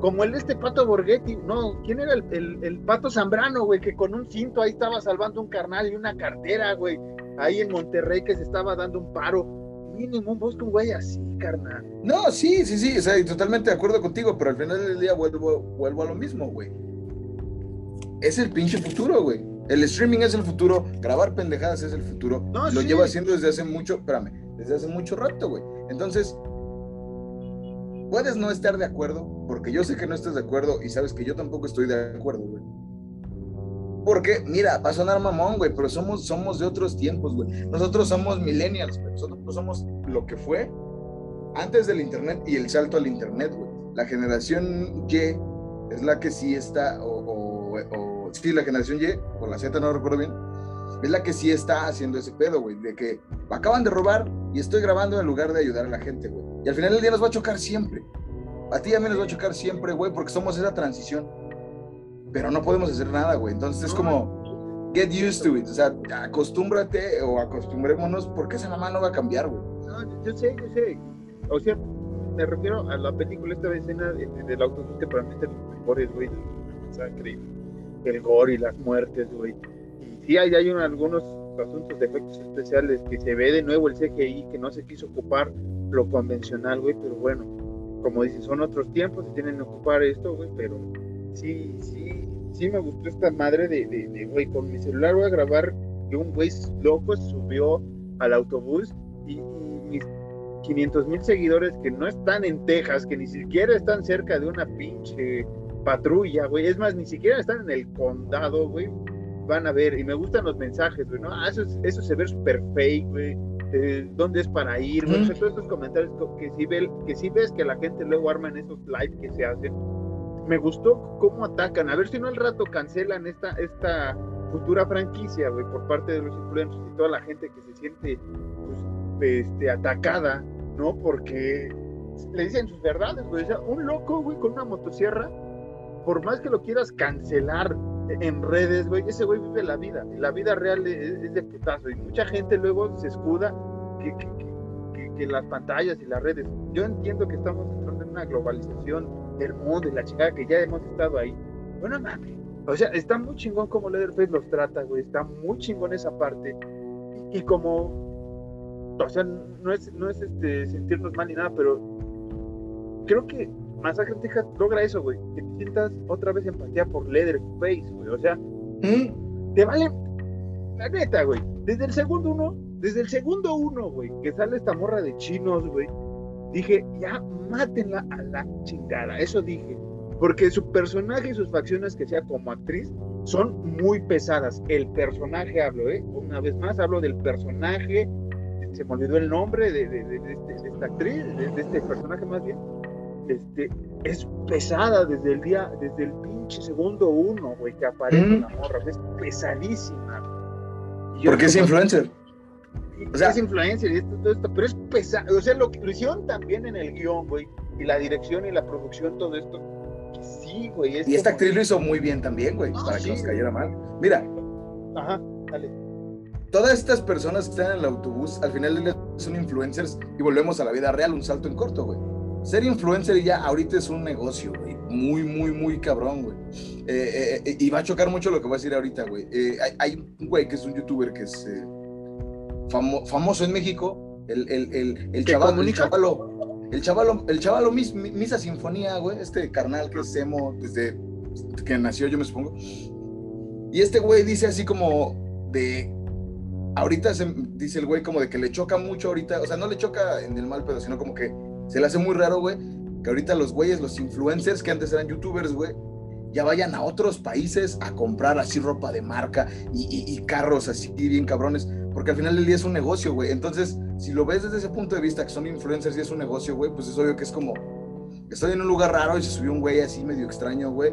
Como el este Pato Borghetti, no, ¿quién era el, el, Pato Zambrano, güey? Que con un cinto ahí estaba salvando un carnal y una cartera, güey. Ahí en Monterrey que se estaba dando un paro. Mínimo, busca un güey así, carnal. No, sí, sí, sí, o sea, totalmente de acuerdo contigo, pero al final del día vuelvo, vuelvo a lo mismo, güey. Es el pinche futuro, güey. El streaming es el futuro, grabar pendejadas es el futuro. lo llevo haciendo desde hace mucho, espérame, desde hace mucho rato, güey. Entonces, puedes no estar de acuerdo, porque yo sé que no estás de acuerdo y sabes que yo tampoco estoy de acuerdo, güey. Porque, mira, va a sonar mamón, güey, pero somos, somos de otros tiempos, güey. Nosotros somos millennials, güey. Nosotros somos lo que fue antes del Internet y el salto al Internet, güey. La generación Y es la que sí está, o sí, la generación Y, o la Z, no recuerdo bien, es la que sí está haciendo ese pedo, güey, de que acaban de robar y estoy grabando en lugar de ayudar a la gente, güey. Y al final del día nos va a chocar siempre. A ti y a mí nos va a chocar siempre, güey, porque somos esa transición. Pero no podemos hacer nada, güey. Entonces es como, get used to it. O sea, acostúmbrate o acostumbrémonos porque esa mamá no va a cambiar, güey. No, yo sé, yo sé. O sea, me refiero a la película, esta escena del autobús que para mí es de los mejores, güey. O sea, increíble el gore y las muertes, güey. Y sí, hay, hay algunos asuntos de efectos especiales que se ve de nuevo el CGI que no se quiso ocupar lo convencional, güey, pero bueno, como dices, son otros tiempos, se tienen que ocupar esto, güey, pero sí, sí, sí me gustó esta madre de, de, güey, con mi celular voy a grabar que un güey loco subió al autobús y, mis 500 mil seguidores que no están en Texas, que ni siquiera están cerca de una pinche patrulla, güey, es más, ni siquiera están en el condado, güey, van a ver, y me gustan los mensajes, güey, ¿no? Ah, eso, eso se ve súper fake, güey, eh, dónde es para ir, güey, todos estos comentarios que si, ve, que si ves que la gente luego arma en esos lives que se hacen, me gustó cómo atacan, a ver si no al rato cancelan esta, esta futura franquicia, güey, por parte de los influencers y toda la gente que se siente, pues, este, atacada, ¿no? Porque le dicen sus verdades, güey, o sea, un loco, güey, con una motosierra, por más que lo quieras cancelar, en redes, güey, ese güey vive la vida, y la vida real es, de putazo, y mucha gente luego se escuda que, que, las pantallas y las redes. Yo entiendo que estamos entrando en una globalización del mundo y la chingada que ya hemos estado ahí. Bueno, mami, o sea, está muy chingón como Leatherface los trata, güey, está muy chingón esa parte, y, como, o sea, no es, no es este, sentirnos mal ni nada, pero creo que Masacre Texas logra eso, güey. Que te sientas otra vez empatía por Leatherface, güey. O sea, ¿Mm? te vale. La neta, güey. Desde el segundo uno, desde el segundo uno, güey, que sale esta morra de chinos, güey. Dije, ya mátenla a la chingada. Eso dije. Porque su personaje y sus facciones que sea como actriz son muy pesadas. El personaje hablo, ¿eh? Una vez más hablo del personaje. Se me olvidó el nombre de, este, esta actriz, de este personaje más bien este, es pesada desde el día, desde el pinche segundo uno, güey, que aparece la morra, es pesadísima. Porque es influencer. O sea, es influencer y esto, todo esto, pero es pesado, o sea, lo, lo hicieron también en el guion, güey, y la dirección y la producción, todo esto, que sí, güey. y esta actriz lo hizo muy bien también, güey, para que nos cayera mal. Mira. Ajá, dale. Todas estas personas que están en el autobús, al final son influencers y volvemos a la vida real, un salto en corto, güey ser influencer ya ahorita es un negocio, güey. Muy, muy, muy cabrón, güey. Eh, eh, eh, y va a chocar mucho lo que voy a decir ahorita, güey. hay, un güey que es un youtuber que es famoso en México. El, el, el, el chaval, el chavalo, el chavalo, el chavalo Misa Sinfonía, güey. Este carnal que es emo desde que nació, yo me supongo. Y este güey dice así como de ahorita se, dice el güey como de que le choca mucho ahorita, o sea, no le choca en el mal pedo, sino como que se le hace muy raro, güey, que ahorita los güeyes, los influencers que antes eran youtubers, güey, ya vayan a otros países a comprar así ropa de marca y, carros así bien cabrones, porque al final del día es un negocio, güey. Entonces, si lo ves desde ese punto de vista, que son influencers y es un negocio, güey, pues es obvio que es como, estoy en un lugar raro y se subió un güey así medio extraño, güey.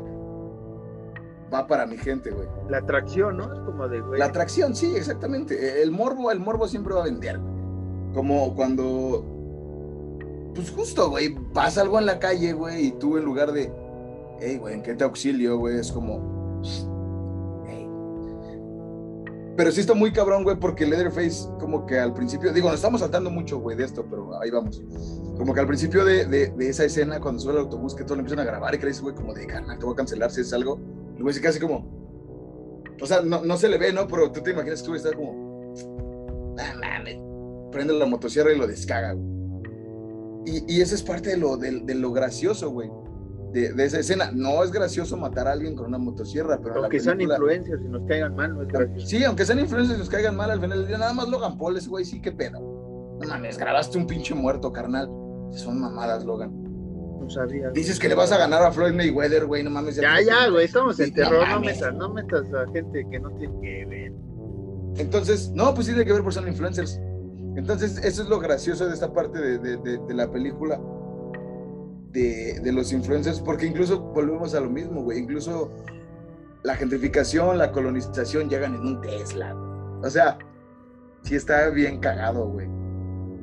Va para mi gente, güey. La atracción, ¿no? Es como de, güey. La atracción, sí, exactamente. El morbo, el morbo siempre va a vender, güey. Como cuando pues justo, güey, pasa algo en la calle, güey, y tú en lugar de, hey, güey, ¿en qué te auxilio, güey? Es como, hey. Pero sí está muy cabrón, güey, porque Leatherface, como que al principio, digo, nos estamos saltando mucho, güey, de esto, pero ahí vamos. Como que al principio de, esa escena, cuando sube el autobús, que todos le empiezan a grabar y dice, güey, como de, carnal, te voy a cancelar si es algo. El güey se casi como, o sea, no, no, se le ve, ¿no? Pero tú te imaginas que tú estás como, ah, mames, prende la motosierra y lo descaga, güey. Y, y eso es parte de lo, de, de lo gracioso, güey. De, de, esa escena. No es gracioso matar a alguien con una motosierra, pero. Aunque sean influencers y nos caigan mal, no es gracioso. Sí, aunque sean influencers y nos caigan mal, al final del día, nada más Logan Paul, ese güey, sí, qué pedo. No mames, grabaste un pinche muerto, carnal. Son mamadas, Logan. No sabía. Dices que le vas a ganar a Floyd Mayweather, güey, no mames. Ya, ya, güey, estamos en terror, no, metas, no metas a gente que no tiene que ver. Entonces, no, pues sí tiene que ver por ser influencers. Entonces, eso es lo gracioso de esta parte de, la película de, los influencers, porque incluso volvemos a lo mismo, güey. Incluso la gentrificación, la colonización llegan en un Tesla. O sea, sí está bien cagado, güey.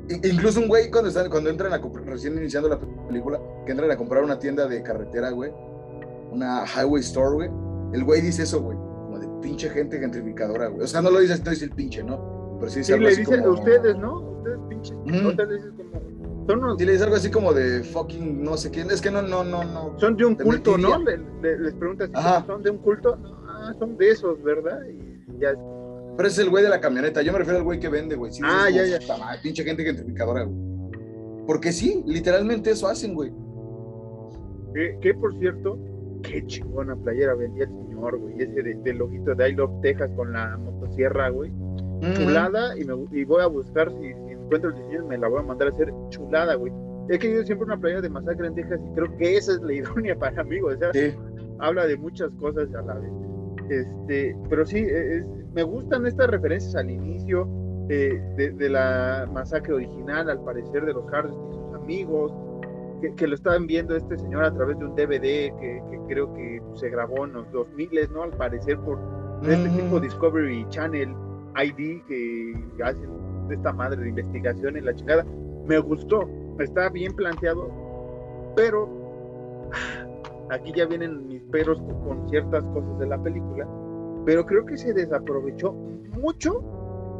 Incluso un güey cuando, están, cuando entran a comprar, recién iniciando la película, que entran a comprar una tienda de carretera, güey, una highway store, güey, el güey dice eso, güey, como de pinche gente gentrificadora, güey. O sea, no lo dice, esto dice el pinche, ¿no? Pero le dicen a ustedes, ¿no? Ustedes pinches. Mm. Como. Son unos... Sí, le dice algo así como de fucking no sé quién. Es que no, no, no, no. Son de un culto, ¿no? Le, les preguntas si son de un culto. Ah, son de esos, ¿verdad? Y ya. Pero es el güey de la camioneta. Yo me refiero al güey que vende, güey. ah, ya, ya. pinche gente gentrificadora, güey. Porque sí, literalmente eso hacen, güey. Que, por cierto, qué chingona playera vendía el señor, güey. Ese de, del ojito de I Love Texas con la motosierra, güey. Chulada, y, me, y voy a buscar si, encuentro el diseño, me la voy a mandar a hacer chulada, güey. He querido siempre una playera de Masacre en Texas y creo que esa es la idónea para mí, güey. O sea, habla de muchas cosas a la vez. Este, pero sí, e, me gustan estas referencias al inicio eh, de, la masacre original, al parecer, de los Hards y sus amigos, que, lo estaban viendo este señor a través de un DVD que, creo que se grabó en los 2000, ¿no? Al parecer por este tipo Discovery Channel ID que hacen esta madre de investigación en la chingada. Me gustó, está bien planteado, pero aquí ya vienen mis peros con ciertas cosas de la película, pero creo que se desaprovechó mucho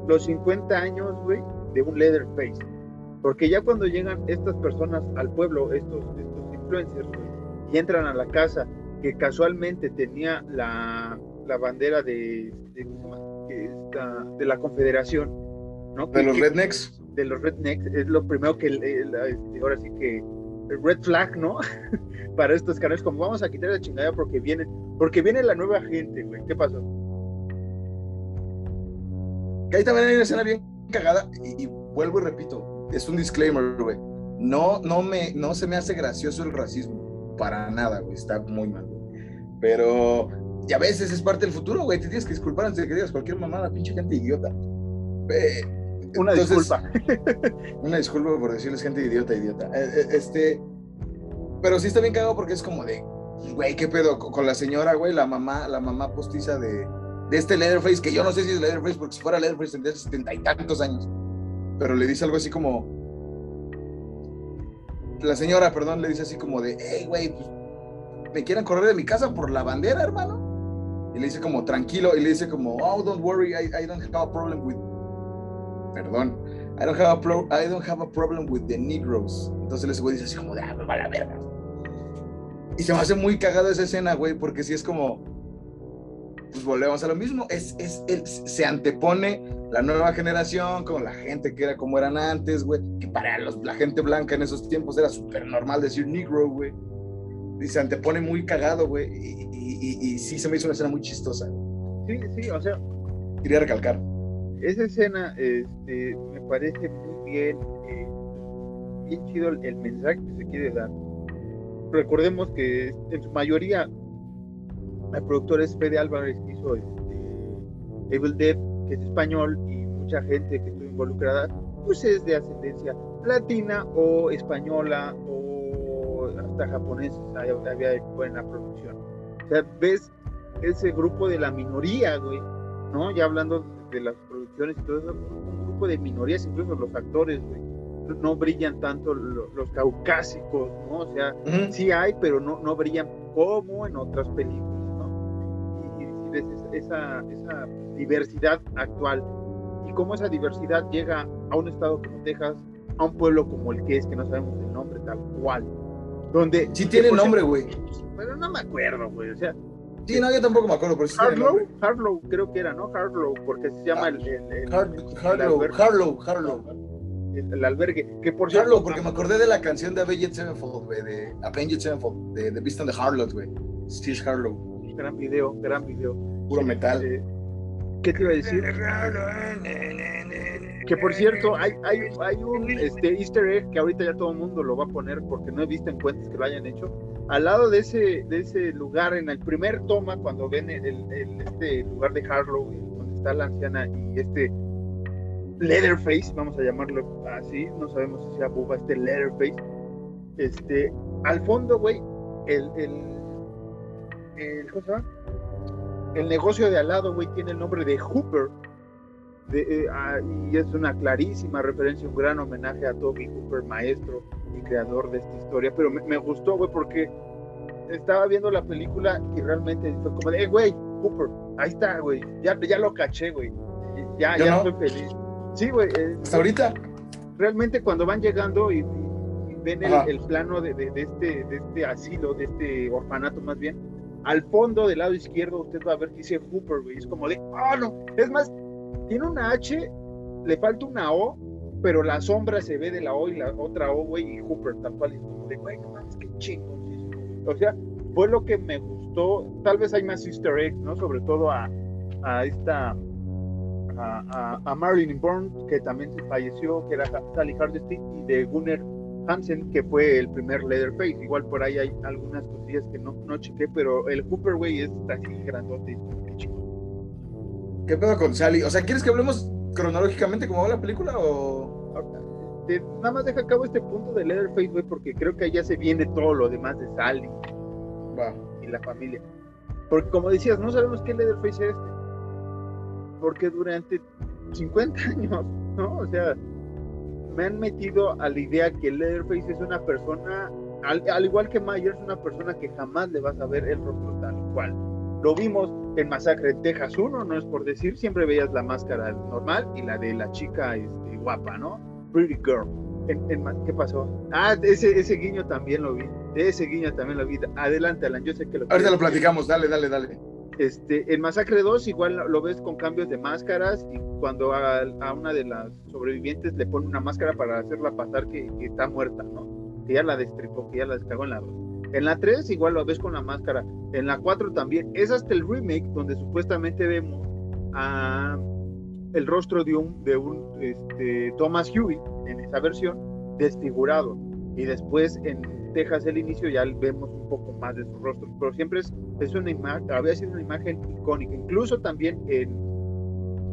los 50 años, güey, de un Leatherface. Porque ya cuando llegan estas personas al pueblo, estos, estos influencers, y entran a la casa que casualmente tenía la, la bandera de, de, de, la Confederación, ¿no? De los rednecks. De los rednecks, es lo primero que, ahora sí que, el red flag, ¿no? Para estos canales, como vamos a quitar la chingada porque vienen, porque viene la nueva gente, güey. ¿Qué pasó? Que ahí también hay una escena bien cagada, y vuelvo y repito, es un disclaimer, güey. No, no, me, no se me hace gracioso el racismo. Para nada, güey. Está muy mal, Pero ya ves, ese es parte del futuro, güey. Te tienes que disculpar antes de que digas cualquier mamada, pinche gente idiota. una disculpa. una disculpa por decirles gente idiota, idiota. Eh, eh, este. Pero sí está bien cagado porque es como de, güey, ¿qué pedo? Con la señora, güey, la mamá, la mamá postiza de, de este Leatherface, que yo no sé si es Leatherface, porque si fuera Leatherface tendría setenta y tantos años pero le dice algo así como, la señora, perdón, le dice así como de, hey, güey, pues, me quieren correr de mi casa por la bandera, hermano. Y le dice como, tranquilo, y le dice como, oh, don't worry, I, don't have a problem with, perdón, I don't have a, I don't have a problem with the Negroes. Entonces ese güey dice así como ah, me va la verga. Y se me hace muy cagado esa escena, güey, porque si es como, pues volvemos a lo mismo, es, es, se antepone la nueva generación con la gente que era como eran antes, güey, que para los, la gente blanca en esos tiempos era súper normal decir negro, güey, y se antepone muy cagado, güey, y, y, sí se me hizo una escena muy chistosa. Sí, sí, o sea. Quería recalcar. Esa escena este, me parece muy bien, eh, bien chido el, mensaje que se quiere dar. Recordemos que en su mayoría el productor es Fede Álvarez que hizo este, Evil Dead, que es español, y mucha gente que estuvo involucrada, pues es de ascendencia latina o española o hasta japonesa, había en la producción. O sea, ves ese grupo de la minoría, güey, ¿no? Ya hablando de las producciones y todo eso, un grupo de minorías, incluso los actores, güey, no brillan tanto los, caucásicos, ¿no? O sea, sí hay, pero no, no brillan como en otras películas esa, esa diversidad actual y cómo esa diversidad llega a un estado como Texas, a un pueblo como el que es, que no sabemos el nombre tal cual. Donde, sí tiene nombre, güey. Pero no me acuerdo, güey. O sea, Sí, no, yo tampoco me acuerdo, pero sí Harlow, Harlow creo que era, ¿no? Harlow, porque se llama el, el, Harlow, Harlow, Harlow, El, albergue, que por cierto... Harlow, porque me acordé de la canción de Avenged Sevenfold, güey, de Avenged Sevenfold, de, de Beast on the Harlot, güey. Steve Harlow gran video, gran video. Puro metal. Eh, ¿Qué te iba a decir? Que por cierto, hay, hay, hay un este, easter egg que ahorita ya todo el mundo lo va a poner porque no he visto en cuentas que lo hayan hecho. Al lado de ese, de ese lugar, en el primer toma, cuando ven el, el, este lugar de Harlow, donde está la anciana y este Leatherface, vamos a llamarlo así, no sabemos si sea Buba, este Leatherface, este, al fondo, güey, el, el el, el negocio de al lado, güey, tiene el nombre de Hooper. Eh, ah, y es una clarísima referencia, un gran homenaje a Toby Hooper, maestro y creador de esta historia. Pero me, gustó, güey, porque estaba viendo la película y realmente fue como de, eh, güey, Hooper, ahí está, güey, ya, ya lo caché, güey. Ya, ya estoy feliz. Sí, güey. Eh, ¿Hasta ahorita? Realmente cuando van llegando y, ven el, plano de, de, este, de este asilo, de este orfanato más bien, al fondo del lado izquierdo usted va a ver que dice Hooper, güey. Es como de, oh no. Es más, tiene una H, le falta una O, pero la sombra se ve de la O y la otra O, güey, y Hooper tal cual, y de, güey, no mames, qué chingo. O sea, fue lo que me gustó, tal vez hay más easter eggs, ¿no? Sobre todo a, a esta, a, a, Marilyn Bourne, que también falleció, que era Sally Hardesty, y de Gunnar Hansen, que fue el primer Leatherface. Igual por ahí hay algunas cosillas que no, no chequé, pero el Hooper, güey, es así grandote, qué chico. ¿Qué pedo con Sally? O sea, ¿quieres que hablemos cronológicamente como va la película o...? nada más deja a cabo este punto de Leatherface, güey, porque creo que allá se viene todo lo demás de Sally y la familia. Porque como decías, no sabemos qué Leatherface es este. Porque durante 50 años, ¿no? O sea, me han metido a la idea que Leatherface es una persona, al, igual que Myers, una persona que jamás le vas a ver el rostro tal cual. Lo vimos en Masacre en Texas 1, no es por decir, siempre veías la máscara normal y la de la chica este, guapa, ¿no? Pretty Girl. ¿Qué pasó? Ah, ese, ese guiño también lo vi. Ese guiño también lo vi. Adelante, Alan, yo sé que lo Ahorita lo platicamos, dale, dale, dale. Este, en Masacre 2 igual lo ves con cambios de máscaras y cuando a, una de las sobrevivientes le pone una máscara para hacerla pasar que, está muerta, ¿no? Que ya la destripó, que ya la descagó en la 2. En la 3 igual lo ves con la máscara. En la 4 también. Es hasta el remake donde supuestamente vemos a el rostro de un, de un este, Thomas Huey en esa versión desfigurado. Y después en Texas el inicio ya vemos un poco más de su rostro, pero siempre es, es una imagen, había sido una imagen icónica, incluso también en,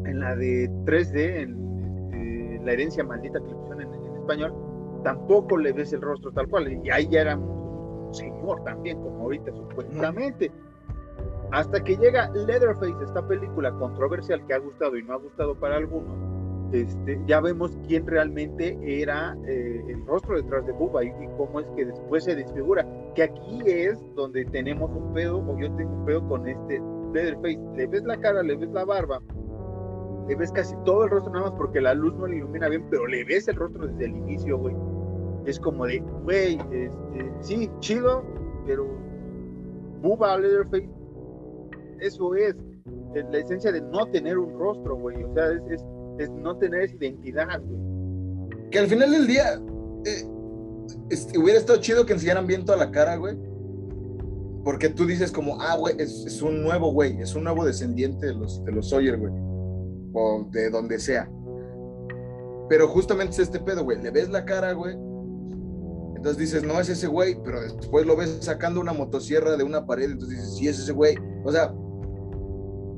en la de 3D, en este, la herencia maldita que le pusieron en, español, tampoco le ves el rostro tal cual, y ahí ya un señor también, como ahorita supuestamente. Hasta que llega Leatherface, esta película controversial que ha gustado y no ha gustado para algunos, este, ya vemos quién realmente era eh, el rostro detrás de Bubba y, cómo es que después se desfigura. Que aquí es donde tenemos un pedo, o yo tengo un pedo con este Leatherface. Le ves la cara, le ves la barba, le ves casi todo el rostro nada más porque la luz no le ilumina bien, pero le ves el rostro desde el inicio, güey. Es como de, güey, este, sí, chido, pero Bubba Leatherface, eso es la esencia de no tener un rostro, güey. O sea, es es no tener esa identidad, güey. Que al final del día eh, este, hubiera estado chido que enseñaran bien toda la cara, güey. Porque tú dices como, ah, güey, es, un nuevo güey, es un nuevo descendiente de los, de los Sawyer, güey. O de donde sea. Pero justamente es este pedo, güey. Le ves la cara, güey. Entonces dices, no es ese güey, pero después lo ves sacando una motosierra de una pared, entonces dices, sí es ese güey. O sea...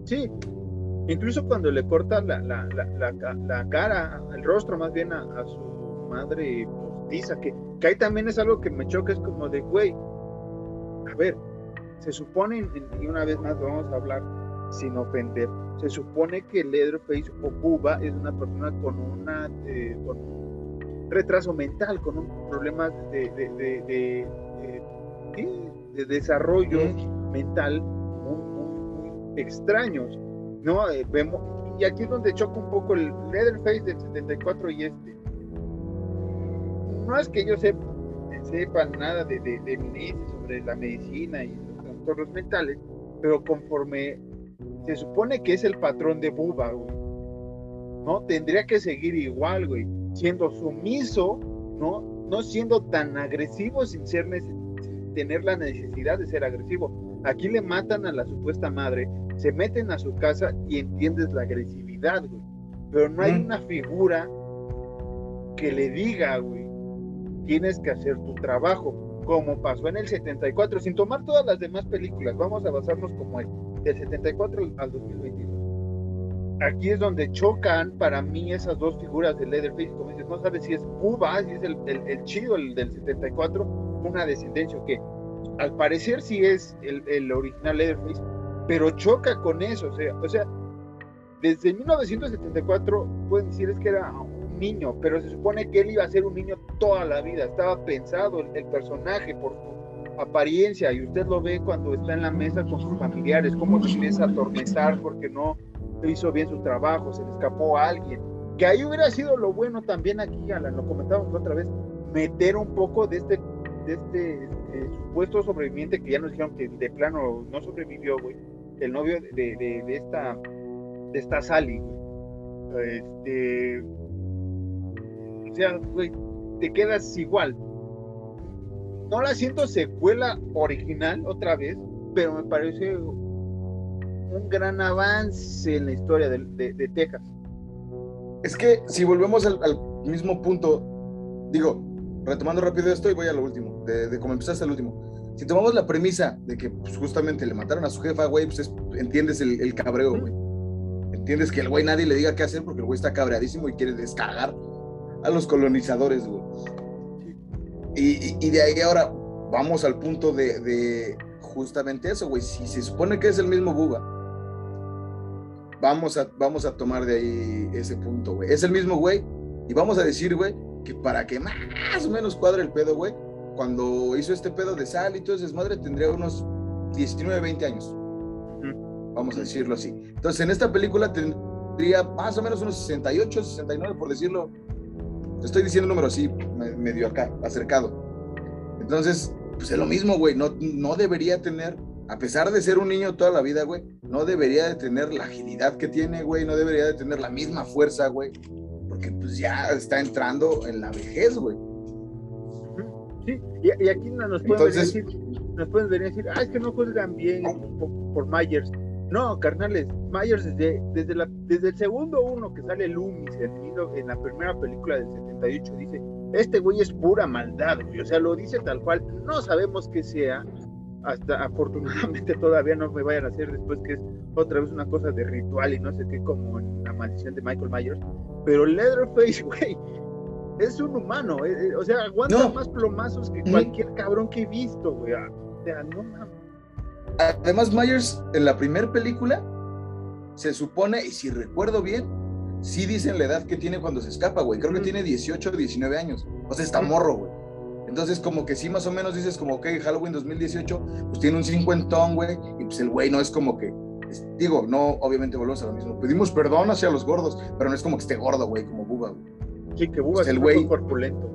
Sí, Incluso cuando le corta la, la, la, la cara, el rostro más bien a, su madre postiza, que, que, ahí también es algo que me choca, es como de, güey, a ver, se supone, y una vez más vamos a hablar sin ofender, se supone que Leatherface o Buba es una persona con, una, eh, retraso mental, con un problema de, de, de, de desarrollo mental muy, muy, muy extraños ¿no? Eh, vemos, y aquí es donde choca un poco el Leatherface del 74 y este. No es que yo sepa, sepa nada de, de, de sobre la medicina y los trastornos mentales, pero conforme se supone que es el patrón de Buba, ¿no? Tendría que seguir igual, güey, siendo sumiso, ¿no? No siendo tan agresivo sin, ser sin tener la necesidad de ser agresivo. Aquí le matan a la supuesta madre se meten a su casa y entiendes la agresividad, güey. Pero no hay una figura que le diga, güey, tienes que hacer tu trabajo, como pasó en el 74, sin tomar todas las demás películas, vamos a basarnos como el del 74 al 2022. Aquí es donde chocan para mí esas dos figuras de Leatherface, como dices, no sabes si es Cuba, si es el, el, chido, el del 74, una descendencia que al parecer sí es el, el original Leatherface, pero choca con eso, o sea, o sea, desde 1974 pueden decir es que era un niño, pero se supone que él iba a ser un niño toda la vida, estaba pensado el, personaje por su apariencia y usted lo ve cuando está en la mesa con sus familiares, cómo se empieza a atormentar porque no hizo bien su trabajo, se le escapó a alguien, que ahí hubiera sido lo bueno también aquí, Alan, lo comentábamos otra vez, meter un poco de este, de este eh, supuesto sobreviviente que ya nos dijeron que de plano no sobrevivió, güey el novio de, de, esta de esta Sally este sea, güey, te quedas igual. No la siento secuela original otra vez, pero me parece un gran avance en la historia de, Texas. Es que si volvemos al, mismo punto, digo, retomando rápido esto y voy a lo último, de, de cómo empezaste al último. Si tomamos la premisa de que pues, justamente le mataron a su jefa, güey, pues entiendes el, cabreo, güey. Entiendes que el güey nadie le diga qué hacer porque el güey está cabreadísimo y quiere descargar a los colonizadores, güey. Y, de ahí ahora vamos al punto de, de justamente eso, güey. Si se supone que es el mismo Buba, vamos a, vamos a tomar de ahí ese punto, güey. Es el mismo güey y vamos a decir, güey, que para que más o menos cuadre el pedo, güey, cuando hizo este pedo de sal y todo ese desmadre, tendría unos 19, 20 años. Vamos a decirlo así. Entonces, en esta película tendría más o menos unos 68, 69, por decirlo. Estoy diciendo número así, medio acá, acercado. Entonces, pues es lo mismo, güey. No, no debería tener, a pesar de ser un niño toda la vida, güey, no debería de tener la agilidad que tiene, güey. No debería de tener la misma fuerza, güey. Porque pues ya está entrando en la vejez, güey. Y, aquí nos pueden, decir, nos pueden venir a decir, ah, es que no juzgan bien por, Myers. No, carnales, Myers desde, desde, la, desde el segundo uno que sale Loomis en la primera película del 78 dice, este güey es pura maldad, güey. O sea, lo dice tal cual. No sabemos qué sea. Hasta afortunadamente todavía no me vayan a hacer después que es otra vez una cosa de ritual y no sé qué, como en la maldición de Michael Myers. Pero Leatherface, güey, es un humano, eh, eh, o sea, aguanta más plomazos que cualquier cabrón que he visto, güey. Ah, o sea, no mames. Además, Myers en la primera película se supone, y si recuerdo bien, sí dicen la edad que tiene cuando se escapa, güey. Creo que tiene 18 o 19 años. O sea, está morro, güey. Entonces, como que sí, más o menos dices, como, ok, Halloween 2018, pues tiene un cincuentón, güey. Y pues el güey no es como que, digo, no, obviamente volvemos a lo mismo. Pedimos perdón hacia los gordos, pero no es como que esté gordo, güey, como Buba, güey. Sí, que Bubba el güey corpulento.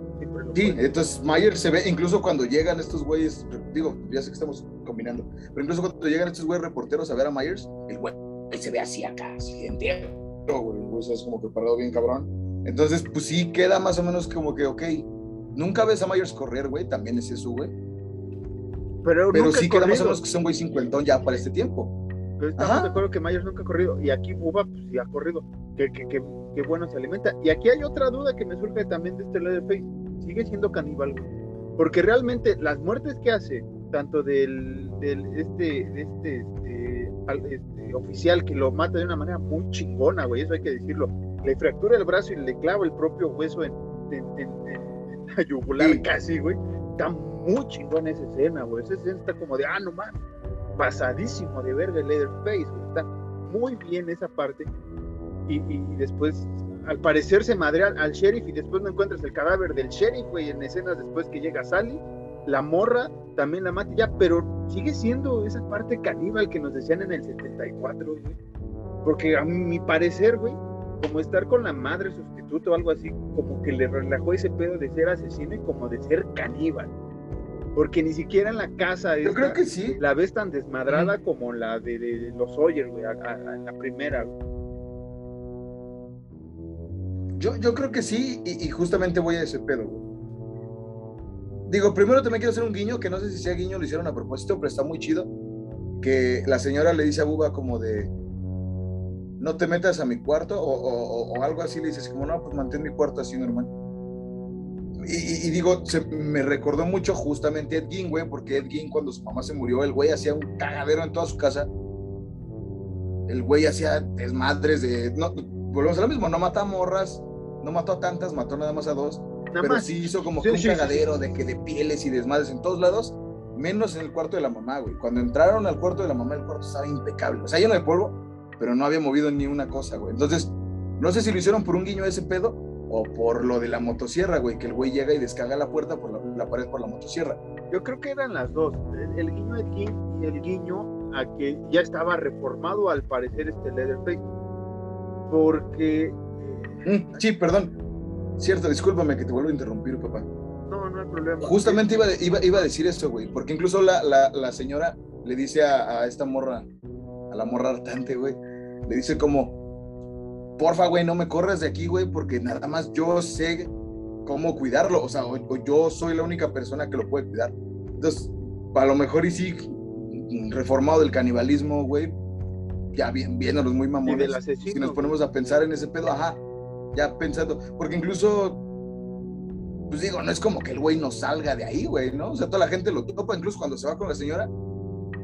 Sí, entonces Mayer se ve, incluso cuando llegan estos güeyes, digo, ya sé que estamos combinando, pero incluso cuando llegan estos güeyes reporteros a ver a Myers, el güey se ve así acá, así entero, güey, el güey es como preparado bien cabrón. Entonces, pues sí queda más o menos como que, ok, nunca ves a Myers correr, güey, también es eso, güey. Pero, pero sí queda más o menos que son güey cincuentón ya para este tiempo. Pero estamos de acuerdo que Myers nunca ha corrido, y aquí Bubba, pues sí ha corrido, que, que, que qué bueno se alimenta. Y aquí hay otra duda que me surge también de este Leatherface. Sigue siendo caníbal, Porque realmente las muertes que hace, tanto del, del este, este, este, este, oficial que lo mata de una manera muy chingona, güey, eso hay que decirlo. Le fractura el brazo y le clava el propio hueso en, la yugular casi, güey. Está muy chingona esa escena, güey. Esa escena está como de, ah, no mames, pasadísimo de verga el Leatherface, güey. Está muy bien esa parte y, después al parecer se madrea al, sheriff y después no encuentras el cadáver del sheriff, güey, en escenas después que llega Sally, la morra también la mata ya, pero sigue siendo esa parte caníbal que nos decían en el 74, güey. Porque a mi parecer, güey, como estar con la madre o algo así, como que le relajó ese pedo de ser asesino y como de ser caníbal. Porque ni siquiera en la casa Yo creo que sí. la ves tan desmadrada como la de, los Sawyer, güey, en la primera, güey. Yo, yo creo que sí, y, justamente voy a ese pedo, Digo, primero también quiero hacer un guiño, que no sé si sea guiño, lo hicieron a propósito, pero está muy chido. Que la señora le dice a Buba como de, no te metas a mi cuarto, o, algo así, le dices como, no, pues mantén mi cuarto así normal. Y, digo, se, me recordó mucho justamente Ed Gein, güey, porque Ed Gein cuando su mamá se murió, el güey hacía un cagadero en toda su casa. El güey hacía desmadres de, no, volvemos a lo mismo, no mata morras, no mató a tantas, mató nada más a dos, pero sí hizo como que un cagadero de que de pieles y desmadres en todos lados, menos en el cuarto de la mamá, güey. Cuando entraron al cuarto de la mamá, el cuarto estaba impecable, o sea, lleno de polvo, pero no había movido ni una cosa, güey. Entonces, no sé si lo hicieron por un guiño de ese pedo o por lo de la motosierra, güey, que el güey llega y descarga la puerta por la, pared por la motosierra. Yo creo que eran las dos, el, guiño de King y el guiño a que ya estaba reformado al parecer este Leatherface, porque Mm, sí, perdón. Cierto, discúlpame que te vuelvo a interrumpir, papá. No, no hay problema. Justamente iba, iba, iba a decir eso, güey, porque incluso la, la, señora le dice a, esta morra, a la morra hartante, güey, le dice como, porfa, güey, no me corras de aquí, güey, porque nada más yo sé cómo cuidarlo, o sea, o, yo soy la única persona que lo puede cuidar. Entonces, a lo mejor y sí, reformado del canibalismo, güey, ya bien, viéndonos muy mamones. si nos ponemos a pensar en ese pedo, ajá, ya pensando, porque incluso, pues digo, no es como que el güey no salga de ahí, güey, ¿no? O sea, toda la gente lo topa, incluso cuando se va con la señora,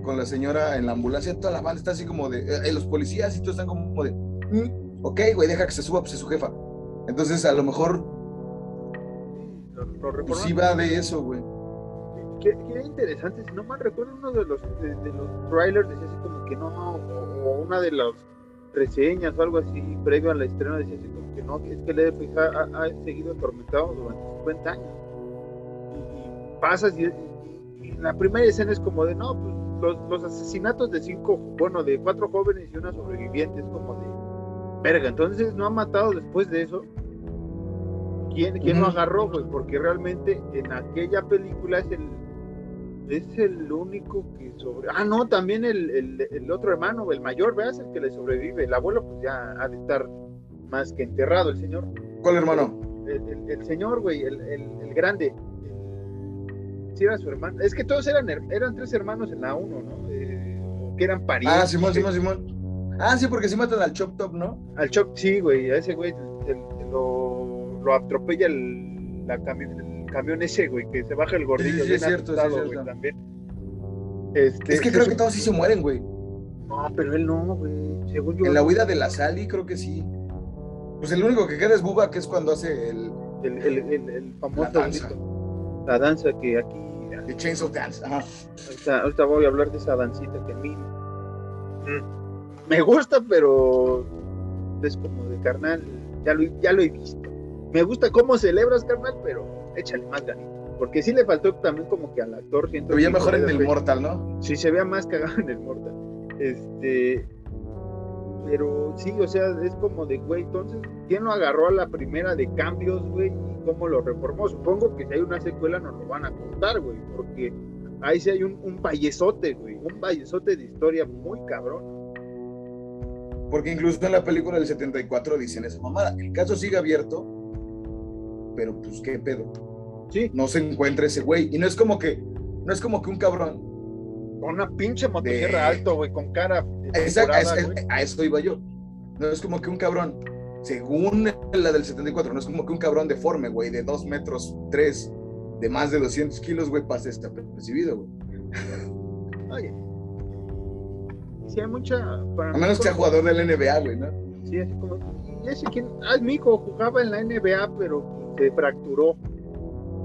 con la señora en la ambulancia, toda la banda está así como de, eh, los policías y todos están como de, mm, ok, güey, deja que se suba, pues es su jefa. Entonces, a lo mejor, pues sí va de eso, güey. Qué, interesante, si no mal recuerdo, uno de los, de, los trailers decía así como que no, o una de las reseñas o algo así previo a la estreno decía así como que no, es que el ha, ha, seguido atormentado durante 50 años. Y, pasas y, la primera escena es como de, no, pues los, asesinatos de cinco, bueno, de cuatro jóvenes y una sobreviviente es como de, verga, entonces no ha matado después de eso. ¿Quién, quién lo agarró, güey? Porque realmente en aquella película es el, es el único que sobre. Ah, no, también el, el, otro hermano, el mayor, veas, el que le sobrevive. El abuelo, pues ya ha de estar más que enterrado, el señor. ¿Cuál hermano? El, señor, güey, el, grande. Sí, era su hermano. Es que todos eran, eran tres hermanos en la uno, ¿no? Eh, que eran parientes. Ah, Simón, Simón, Simón. Ah, sí, porque sí matan al Chop Top, ¿no? Al Chop, sí, güey. A ese güey lo, lo atropella el, la camión camión ese, güey, que se baja el gordillo. Sí, sí, es cierto, sí, cierto. también. Este, es que creo que todos sí se mueren, güey. No, pero él no, güey. Según yo. En la huida de la Sally, creo que sí. Pues el único que queda es Buba, que es cuando hace el. El, el, el, famoso. La danza. la danza que aquí. The Chains of Dance, ajá. Ahorita, voy a hablar de esa dancita que a mí. Mm, me gusta, pero. Es como de carnal. Ya lo, ya lo he visto. Me gusta cómo celebras, carnal, pero échale más ganito. Porque sí le faltó también como que al actor. Se veía mejor en el Mortal, ¿no? Sí, se veía más cagado en el Mortal. Este. Pero sí, o sea, es como de, güey, entonces, ¿quién lo agarró a la primera de cambios, güey? ¿Y cómo lo reformó? Supongo que si hay una secuela nos lo van a contar, güey, porque ahí sí hay un, un vallezote, güey, un vallezote de historia muy cabrón. Porque incluso en la película del 74 dicen esa mamada. El caso sigue abierto, pero pues qué pedo. Sí. No se encuentra ese güey. Y no es como que, no es como que un cabrón. Con una pinche motosierra alto, güey, con cara. Exacto, a, eso iba yo. No es como que un cabrón, según la del 74, no es como que un cabrón deforme, güey, de 2 metros 3, de más de 200 kilos, güey, pase este percibido, güey. Oye. Sí, hay mucha. a menos que sea jugador del NBA, güey, ¿no? Sí, así como. Y ese quien. Ah, mi hijo jugaba en la NBA, pero se fracturó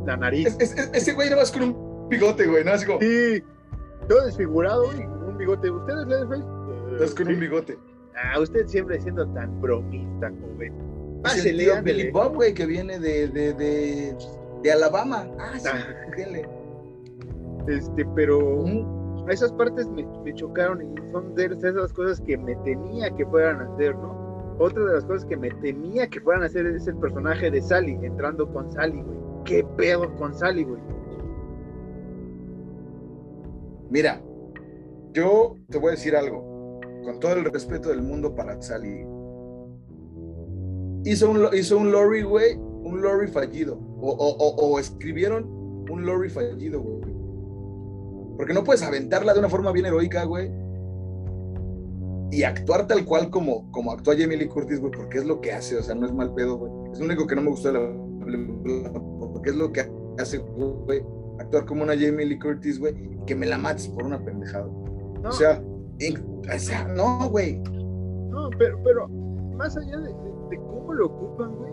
la nariz. ese güey era más con un bigote, güey, ¿no? Así como... Sí, todo desfigurado y con un bigote. ¿Ustedes, Leatherface? Estás con un bigote. Ah, usted siempre siendo tan bromista, joven. Pásele, el Billy Bob, güey, que viene de, de, de, de Alabama. Ah, sí, ah. Este, pero esas partes me, me, chocaron y son de esas cosas que me tenía que fueran a hacer, ¿no? Otra de las cosas que me temía que fueran a hacer es el personaje de Sally, entrando con Sally, güey. ¿Qué pedo con Sally, güey? Mira, yo te voy a decir algo, con todo el respeto del mundo para Sally. Hizo un, hizo un lorry, güey, un lorry fallido. O, o escribieron un lorry fallido, güey. Porque no puedes aventarla de una forma bien heroica, güey y actuar tal cual como, como actúa Jamie Lee Curtis, güey, porque es lo que hace, o sea, no es mal pedo, güey. Es lo único que no me gustó de la porque es lo que hace, güey, actuar como una Jamie Lee Curtis, güey, que me la mates por una pendejada. O, sea, o sea, no, güey. No, pero, pero más allá de, cómo lo ocupan, güey,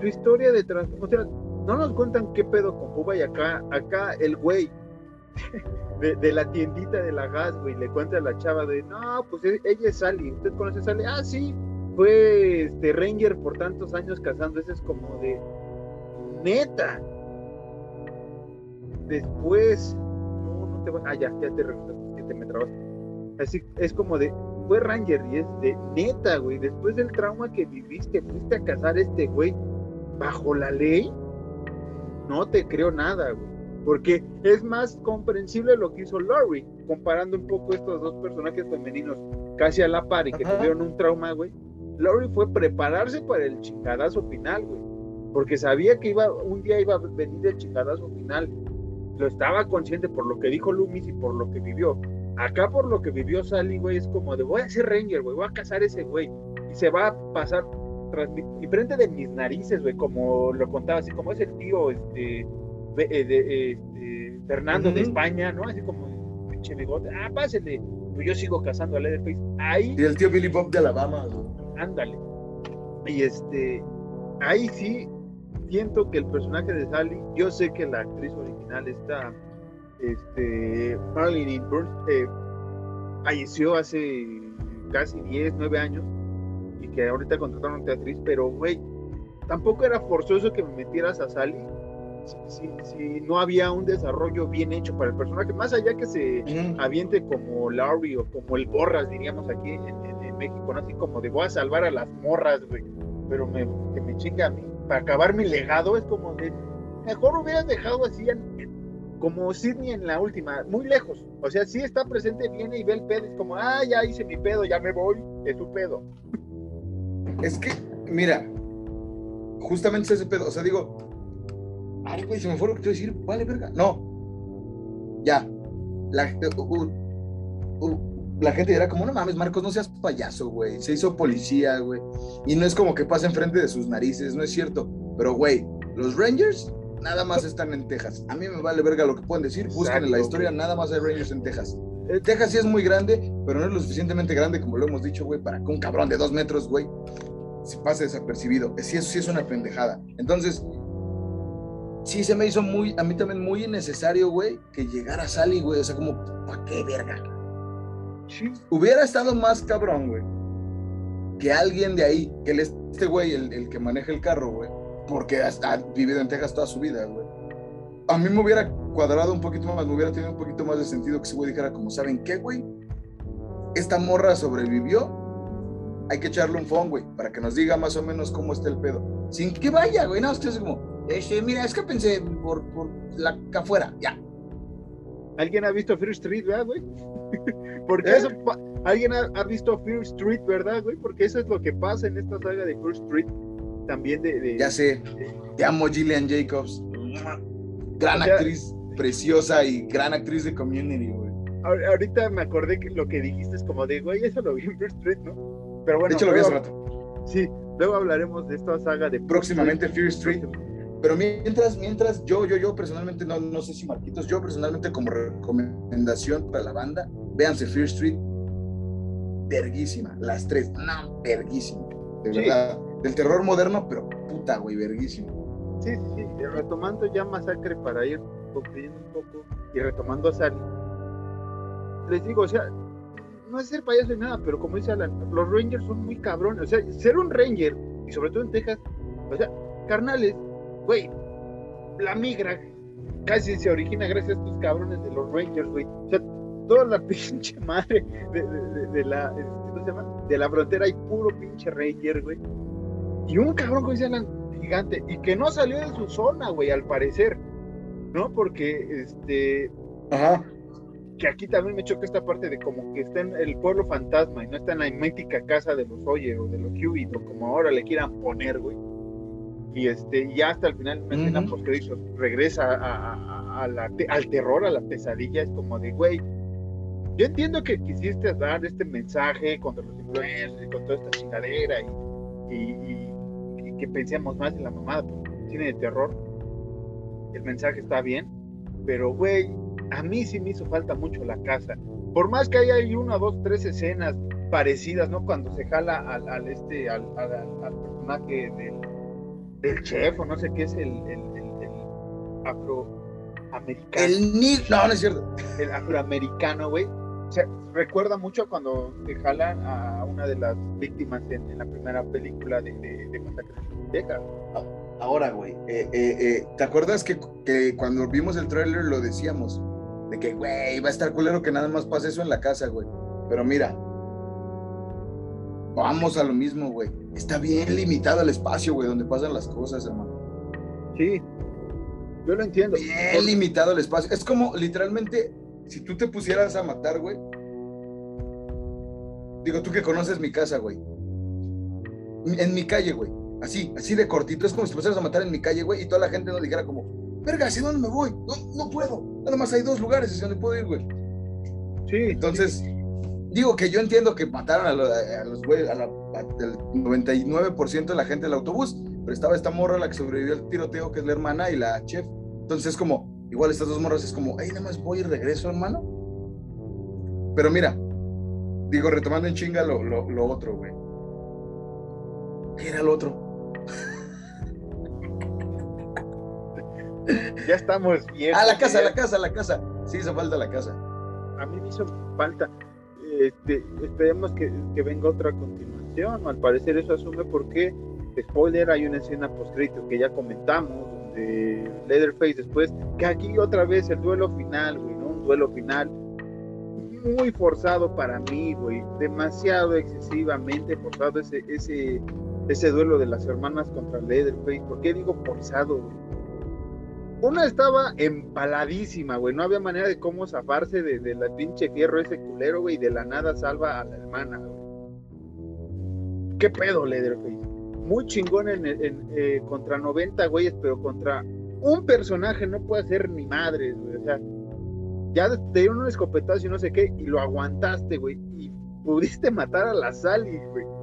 su historia de trans... O sea, no nos cuentan qué pedo con Cuba y acá, acá el güey de, la tiendita de la gas, güey, le cuenta a la chava de, no, pues e, ella es Sally, ¿usted conoce a Sally? Ah, sí, fue este Ranger por tantos años cazando, ese es como de, neta. Después, no, no te voy, ah, ya, ya te que te me trabas. Así, es como de, fue Ranger y es de, neta, güey, después del trauma que viviste, fuiste a cazar a este güey bajo la ley, no te creo nada, güey porque es más comprensible lo que hizo Laurie, comparando un poco estos dos personajes femeninos casi a la par y que tuvieron un trauma, güey. Laurie fue prepararse para el chingadazo final, güey. porque sabía que iba, un día iba a venir el chingadazo final. Lo estaba consciente por lo que dijo Loomis y por lo que vivió. Acá por lo que vivió Sally, güey, es como de voy a ser Ranger, güey, voy a cazar ese güey. Y se va a pasar y frente de mis narices, güey, como lo contaba, así como es el tío, este, eh, de, este, Fernando de España, ¿no? Así como pinche bigote, ah, pásenle, pues yo sigo cazando a Leatherface. Ahí. Y el tío Billy Bob de Alabama, Ándale. Y este, ahí sí siento que el personaje de Sally, yo sé que la actriz original está, este, Marilyn Burns, eh, falleció hace casi 10, 9 años y que ahorita contrataron a una actriz, pero güey, tampoco era forzoso que me metieras a Sally si, si, no había un desarrollo bien hecho para el personaje, más allá que se aviente como Larry o como el Borras, diríamos aquí en, México, ¿no? así como de voy a salvar a las morras, güey, pero me, que me chinga a mí, para acabar mi legado, es como de, mejor hubieras dejado así como Sidney en la última, muy lejos, o sea, sí está presente, viene y ve el pedo, es como, ah, ya hice mi pedo, ya me voy, es su pedo. Es que, mira, justamente ese pedo, o sea, digo, ay, güey, se me fue lo que te iba a decir, vale, verga. No, ya. La, uh, uh, la gente dirá como, no mames, Marcos, no seas payaso, güey. Se hizo policía, güey. Y no es como que pase enfrente de sus narices, no es cierto. Pero, güey, los Rangers nada más están en Texas. A mí me vale verga lo que pueden decir. Buscan en la historia, nada más hay Rangers en Texas. Eh, Texas sí es muy grande, pero no es lo suficientemente grande, como lo hemos dicho, güey, para que un cabrón de dos metros, güey, se pase desapercibido. Sí, eso sí es una pendejada. Entonces, sí se me hizo muy, a mí también muy innecesario, güey, que llegara Sally, güey. O sea, como, ¿para qué verga? Hubiera estado más cabrón, güey, que alguien de ahí, que este güey, el, que maneja el carro, güey, porque ha vivido en Texas toda su vida, güey. A mí me hubiera cuadrado un poquito más, me hubiera tenido un poquito más de sentido que ese güey dijera, como, ¿saben qué, güey? Esta morra sobrevivió, hay que echarle un phone, güey, para que nos diga más o menos cómo está el pedo. Sin que vaya, güey, no, usted es como, este, mira, es que pensé por, por la afuera, ya. ¿Alguien ha visto Fear Street, verdad, güey? Porque ¿Eh? eso, alguien ha, visto Fear Street, ¿verdad, güey? Porque eso es lo que pasa en esta saga de Fear Street, también de... ya sé, te amo Gillian Jacobs, gran actriz, preciosa y gran actriz de Community, güey. Ahorita me acordé que lo que dijiste es como de, güey, eso lo vi en Fear Street, ¿no? Pero bueno. De hecho, lo vi hace rato. Sí, luego hablaremos de esta saga de... Próximamente Fear Street. Pero mientras, mientras yo, yo, yo personalmente, no, no sé si Marquitos, yo personalmente como recomendación para la banda, véanse Fear Street, verguísima, las tres, no, verguísima, de verdad, del terror moderno, pero puta, güey, verguísima. Sí, sí, sí, retomando ya Masacre para ir concluyendo un poco y retomando a Sally, les digo, o sea, no es ser payaso ni nada, pero como dice Alan, los Rangers son muy cabrones, o sea, ser un Ranger, y sobre todo en Texas, o sea, carnales, güey, la migra casi se origina gracias a estos cabrones de los Rangers, güey. O sea, toda la pinche madre de, la, ¿cómo se llama? De la frontera hay puro pinche Ranger, güey. Y un cabrón, como decían, gigante, y que no salió de su zona, güey, al parecer, ¿no? Porque, este... Ajá. Que aquí también me choca esta parte de como que está en el pueblo fantasma y no está en la mítica casa de los Oye o de los Hewitt o como ahora le quieran poner, güey y este ya hasta el final uh -huh. regresa a, la, al terror, a la pesadilla, es como de, güey, yo entiendo que quisiste dar este mensaje contra los influencers y con toda esta chingadera y, y, que pensemos más en la mamada, porque cine de terror, el mensaje está bien, pero güey, a mí sí me hizo falta mucho la casa. Por más que haya una, dos, tres escenas parecidas, ¿no? Cuando se jala al, al este, al, al personaje del del chef o no sé qué es el, el, el, afroamericano. El ni... No, no es cierto. El afroamericano, güey. O sea, recuerda mucho cuando te jalan a una de las víctimas en, la primera película de, de, de Ahora, güey, eh, eh, eh, ¿te acuerdas que, que, cuando vimos el tráiler lo decíamos? De que, güey, va a estar culero que nada más pase eso en la casa, güey. Pero mira, vamos a lo mismo, güey está bien limitado el espacio, güey, donde pasan las cosas, hermano. Sí, yo lo entiendo. Bien limitado el espacio. Es como, literalmente, si tú te pusieras a matar, güey. Digo, tú que conoces mi casa, güey. En mi calle, güey. Así, así de cortito. Es como si te pusieras a matar en mi calle, güey, y toda la gente nos dijera como, verga, ¿hacia dónde me voy? No, no puedo. Nada más hay dos lugares hacia donde puedo ir, güey. Sí. Entonces, digo que yo entiendo que mataron a, los güeyes, al 99% de la gente del autobús, pero estaba esta morra la que sobrevivió al tiroteo, que es la hermana, y la chef. Entonces, es como, igual estas dos morras es como, ay, nada más voy y regreso, hermano. Pero mira, digo, retomando en chinga lo, lo, lo otro, güey. ¿Qué era el otro? ya estamos bien. Ah, la casa, la casa, la casa. Sí, hizo falta la casa. A mí me hizo falta. Este, esperemos que, que, venga otra continuación. Al parecer eso asume porque, spoiler, hay una escena post-crédito que ya comentamos, donde Leatherface después, que aquí otra vez el duelo final, güey, ¿no? Un duelo final muy forzado para mí, güey. Demasiado excesivamente forzado ese, ese, ese duelo de las hermanas contra Leatherface. ¿Por qué digo forzado, güey? Una estaba empaladísima, güey. No había manera de cómo zafarse de, la pinche fierro ese culero, güey. Y de la nada salva a la hermana, ¿Qué pedo, Leatherface? Muy chingón en, eh, contra 90 güeyes, pero contra un personaje no puede ser ni madre, güey. O sea, ya te dieron un escopetazo y no sé qué, y lo aguantaste, güey. Y pudiste matar a la Sally, güey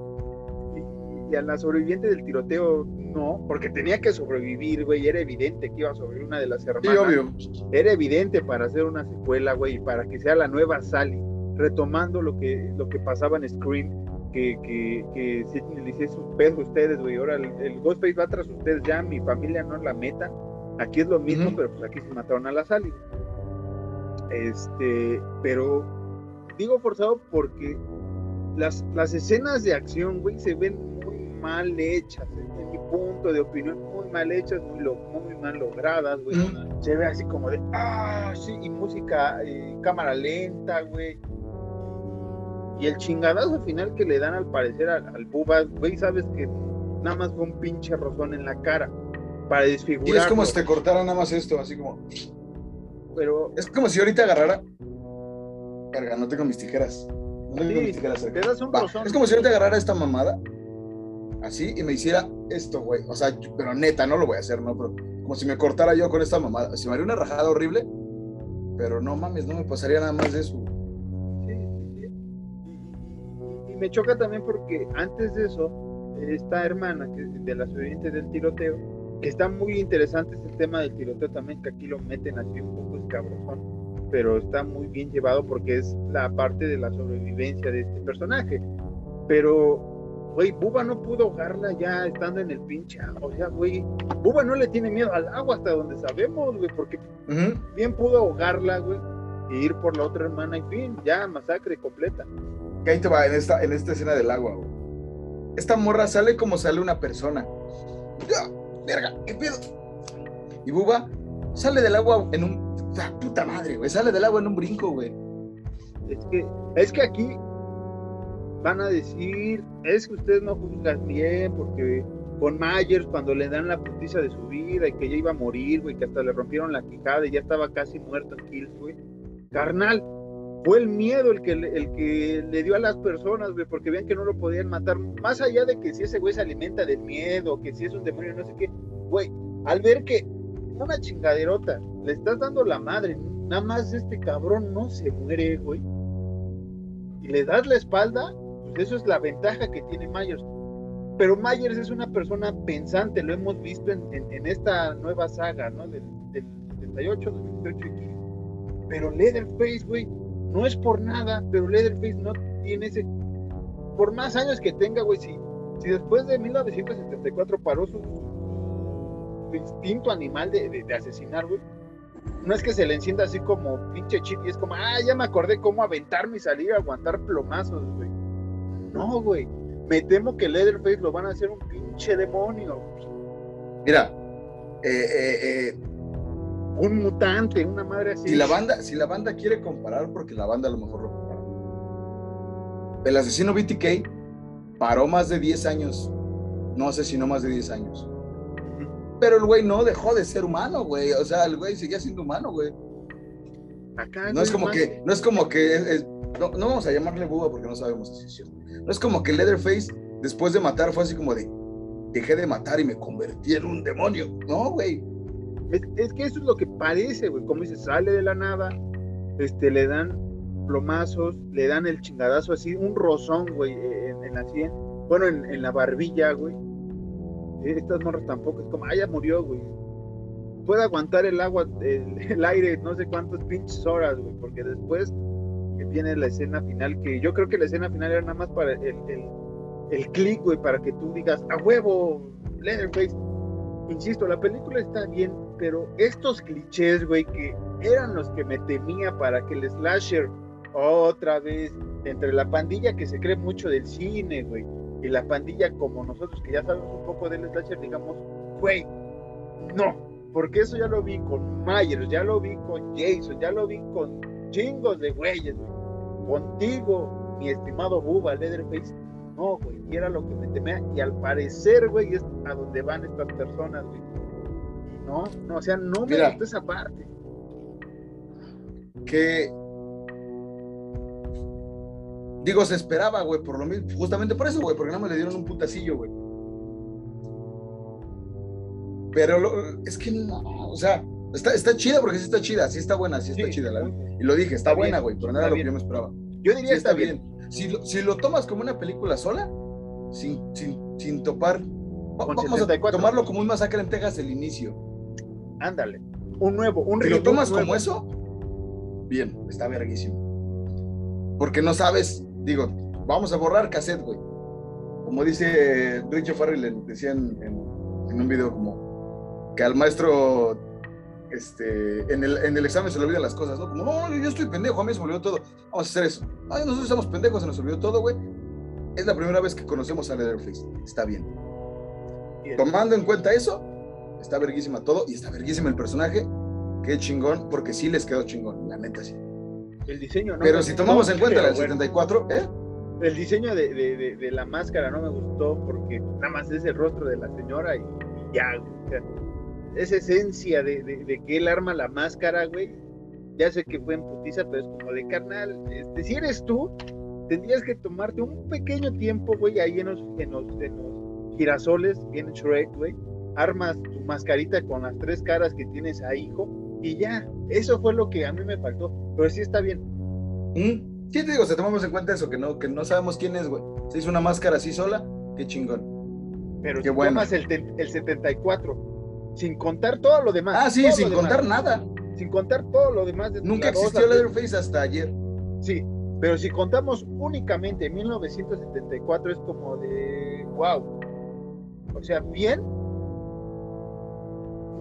y a la sobreviviente del tiroteo no, porque tenía que sobrevivir, güey, era evidente que iba a sobrevivir una de las hermanas. Sí, obvio. Era evidente para hacer una secuela, güey, para que sea la nueva Sally, retomando lo que, lo que pasaba en Scream, que, que, que Sidney le dice un pedo a ustedes, güey, ahora el, Ghostface va tras ustedes, ya mi familia no la meta, aquí es lo mismo, pero pues aquí se mataron a la Sally. Este, pero digo forzado porque las, las escenas de acción, güey, se ven mal hechas, en mi punto de opinión, muy mal hechas, muy, muy mal logradas, güey. Se ve así como de, ah, sí, y música, eh, cámara lenta, güey. Y el chingadazo final que le dan al parecer al, al Bubba, güey, sabes que nada más fue un pinche rozón en la cara para desfigurar. Y es como si te cortara nada más esto, así como. Pero. Es como si ahorita agarrara. Carga, no tengo mis tijeras. No tengo mis tijeras te das un rozón. Es como si ahorita agarrara esta mamada así y me hiciera esto, güey. O sea, pero neta, no lo voy a hacer, ¿no? Pero como si me cortara yo con esta mamada. Si me haría una rajada horrible, pero no mames, no me pasaría nada más de eso. Sí, sí, Y, me choca también porque antes de eso, esta hermana que de las sobrevivientes del tiroteo, que está muy interesante ese tema del tiroteo también, que aquí lo meten así un poco escabrosón, pero está muy bien llevado porque es la parte de la sobrevivencia de este personaje. Pero Güey, Buba no pudo ahogarla ya estando en el pinche O sea, güey, Buba no le tiene miedo al agua hasta donde sabemos, güey, porque bien pudo ahogarla, güey, e ir por la otra hermana y fin, ya, masacre completa. Que ahí te va, en esta, en esta escena del agua, güey. Esta morra sale como sale una persona. ¡Verga! ¿Qué pedo? Y Buba sale del agua en un. ¡Ah, puta madre, güey! Sale del agua en un brinco, güey. Es que, es que aquí van a decir, es que ustedes no juzgan bien, porque con Myers cuando le dan la putiza de su vida y que ya iba a morir, güey, que hasta le rompieron la quijada y ya estaba casi muerto en Kills, güey. Carnal, fue el miedo el que, el que le dio a las personas, güey, porque vean que no lo podían matar. Más allá de que si ese güey se alimenta del miedo, que si es un demonio, no sé qué, güey, al ver que una chingaderota, le estás dando la madre, nada más este cabrón no se muere, güey. Y le das la espalda, eso es la ventaja que tiene Myers. Pero Myers es una persona pensante, lo hemos visto en, esta nueva saga, ¿no? Del, 78, 2018 y 15. Pero Leatherface, güey, no es por nada, pero Leatherface no tiene ese. Por más años que tenga, güey, si, si después de 1974 paró su, instinto animal de, de asesinar, güey, no es que se le encienda así como pinche chip y es como, ah, ya me acordé cómo aventarme y salir a aguantar plomazos, güey. No, güey. Me temo que Leatherface lo van a hacer un pinche demonio. Mira, eh, eh, eh, un mutante, una madre así. Si la banda, si la banda quiere comparar, porque la banda a lo mejor lo compara. El asesino BTK paró más de 10 años. No sé si no más de 10 años. Pero el güey no dejó de ser humano, güey. O sea, el güey seguía siendo humano, güey. Acá no es como que, no es como que no, no, vamos a llamarle buba porque no sabemos si es cierto. No es como que Leatherface, después de matar, fue así como de, dejé de matar y me convertí en un demonio. No, güey. Es, que eso es lo que parece, güey. Como dice, sale de la nada, este, le dan plomazos, le dan el chingadazo así, un rozón, güey, en, la sien, bueno, en, la barbilla, güey. Estas morras tampoco, es como, ah, ya murió, güey. Puede aguantar el agua, el, aire, no sé cuántas pinches horas, güey, porque después que viene la escena final, que yo creo que la escena final era nada más para el, el, el click, güey, para que tú digas, a huevo, Leatherface. Insisto, la película está bien, pero estos clichés, güey, que eran los que me temía para que el slasher otra vez entre la pandilla que se cree mucho del cine, güey, y la pandilla como nosotros que ya sabemos un poco del slasher, digamos, güey, no, porque eso ya lo vi con Myers, ya lo vi con Jason, ya lo vi con chingos de güeyes, güey. Contigo, mi estimado Bubba Leatherface, no, güey, y era lo que me temía, y al parecer, güey, es a donde van estas personas, güey. Y no, no, o sea, no me gustó esa parte. Que Digo, se esperaba, güey, por lo mismo, justamente por eso, güey, porque no me le dieron un putacillo, güey. Pero es que no, o sea, está, está chida porque sí está chida, sí está buena, sí está chida. y lo dije, está, buena, güey, pero no era lo que yo me esperaba. Yo diría que está, bien. Si, lo, si lo tomas como una película sola, sin, sin, sin topar, vamos a tomarlo como un masacre en Texas el inicio. Ándale, un nuevo, un Si lo tomas como eso, bien, está verguísimo. Porque no sabes digo, vamos a borrar cassette, güey. Como dice Richard Farrell, decía en, un video como que al maestro este, en, el, en el examen se le olvidan las cosas, ¿no? Como, no, yo estoy pendejo, a mí se me olvidó todo. Vamos a hacer eso. Ay, nosotros estamos pendejos, se nos olvidó todo, güey. Es la primera vez que conocemos a Leatherface. Está bien. Tomando en cuenta eso, está verguísima todo y está verguísima el personaje. Qué chingón, porque sí les quedó chingón, la neta sí. El diseño, ¿no? Pero si tomamos en cuenta el 74, ¿eh? El diseño de, de, de, la máscara no me gustó porque nada más es el rostro de la señora y, ya, esa esencia de, que él arma la máscara, güey. Ya sé que fue en putiza, pero es como de carnal. Este, si eres tú, tendrías que tomarte un pequeño tiempo, güey, ahí en los, en los, en los girasoles, bien Shrek, güey. Armas tu mascarita con las tres caras que tienes ahí, hijo y ya, eso fue lo que a mí me faltó, pero sí está bien. ¿Mm? Sí, te digo, si tomamos en cuenta eso, que no, que no sabemos quién es, güey. Se hizo una máscara así sola, qué chingón. Pero qué si bueno. tomas el, el 74, sin contar todo lo demás. Ah, sí, sin contar nada. Sin contar todo lo demás. De Nunca existió Leatherface hasta ayer. Sí, pero si contamos únicamente 1974 es como de, wow. O sea, bien,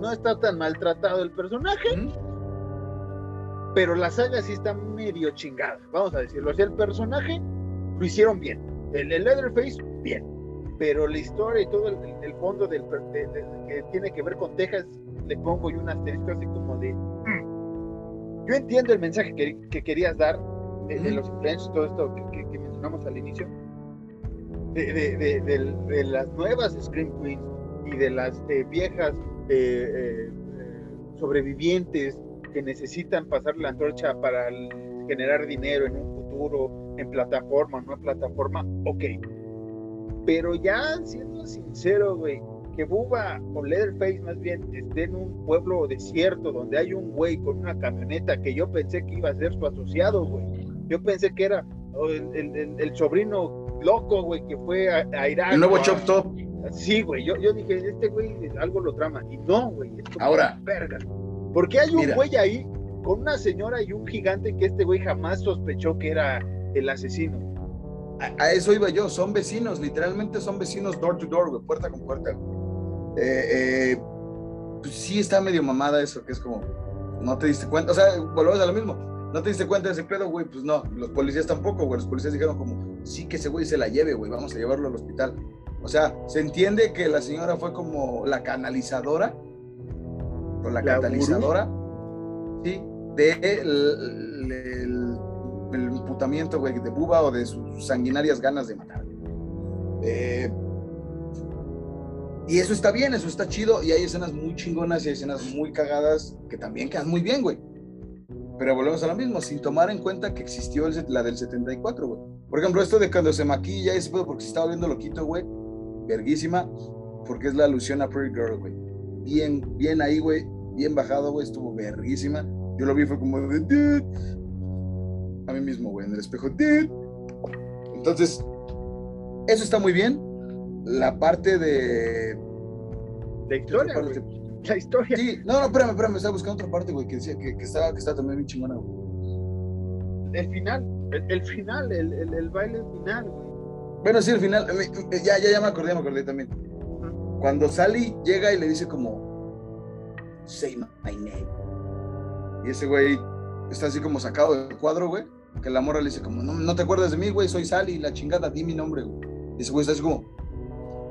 no está tan maltratado el personaje, pero la saga sí está medio chingada, vamos a decirlo. O sea, el personaje lo hicieron bien, el, el Leatherface, bien, pero la historia y todo el, fondo del, que tiene que ver con Texas, le pongo yo un asterisco así como de. Mm". Yo entiendo el mensaje que, querías dar de, los influencers, todo esto que, mencionamos al inicio, de, las nuevas Scream Queens y de las eh, viejas eh, sobrevivientes que necesitan pasar la antorcha para generar dinero en un futuro, en plataforma, no en plataforma, ok. Pero ya siendo sincero, güey, que Buba o Leatherface más bien esté en un pueblo desierto donde hay un güey con una camioneta que yo pensé que iba a ser su asociado, güey. Yo pensé que era el, sobrino loco, güey, que fue a, a Irak. El nuevo Chop Top. Sí, güey, yo, yo dije, este güey algo lo trama. Y no, güey. Ahora. Verga. Porque hay un güey ahí con una señora y un gigante que este güey jamás sospechó que era el asesino. A, eso iba yo, son vecinos, literalmente son vecinos door to door, güey, puerta con puerta. Eh, eh, pues sí está medio mamada eso, que es como, no te diste cuenta, o sea, volvemos a lo mismo, no te diste cuenta de ese pedo, güey, pues no, los policías tampoco, güey, los policías dijeron como, sí que ese güey se la lleve, güey, vamos a llevarlo al hospital. O sea, se entiende que la señora fue como la canalizadora, o la, catalizadora, ¿sí? De el, el, imputamiento, güey, de Buba o de sus sanguinarias ganas de matar. Eh, y eso está bien, eso está chido, y hay escenas muy chingonas y hay escenas muy cagadas que también quedan muy bien, güey. Pero volvemos a lo mismo, sin tomar en cuenta que existió la del 74, güey. Por ejemplo, esto de cuando se maquilla, ese pedo porque se estaba volviendo loquito, güey verguísima. porque es la alusión a Pretty Girl, güey. Bien, bien ahí, güey, bien bajado, güey, estuvo verguísima. Yo lo vi, fue como. A mí mismo, güey, en el espejo. Entonces, eso está muy bien. La parte de. De historia, parte- güey. La historia. Sí, no, no, espérame, espérame, estaba buscando otra parte, güey, que decía que, que estaba, que estaba también bien chingona, güey. El final. El, el final, el, el, el baile final, güey. Bueno, sí, al final, ya, ya, ya me acordé, me acordé también. Cuando Sally llega y le dice como, say my name. Y ese güey está así como sacado del cuadro, güey. Que la morra le dice como, no, no te acuerdas de mí, güey, soy Sally, la chingada, di mi nombre, güey. Y ese güey está así como,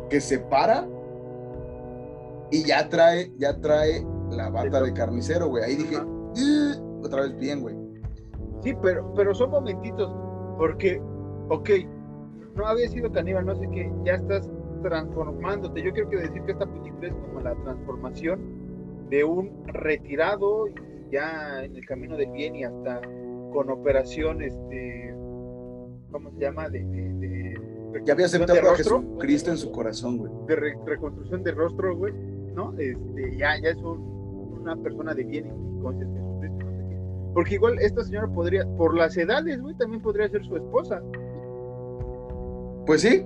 que se para y ya trae, ya trae la bata de carnicero, güey. Ahí dije. "Ugh", otra vez bien, güey. Sí, pero, pero son momentitos, porque, ok, no había sido caníbal, no sé qué, ya estás transformándote. Yo quiero que decir que esta película es como la transformación de un retirado y ya en el camino del bien y hasta con operación, este, ¿cómo se llama? De, de, de Ya había aceptado a Jesucristo en su corazón, güey. de re- reconstrucción de rostro, güey, ¿no? Este, ya, ya es un- una persona de bien y con Jesucristo, no sé qué. Porque igual esta señora podría, por las edades, güey, también podría ser su esposa. Pues sí,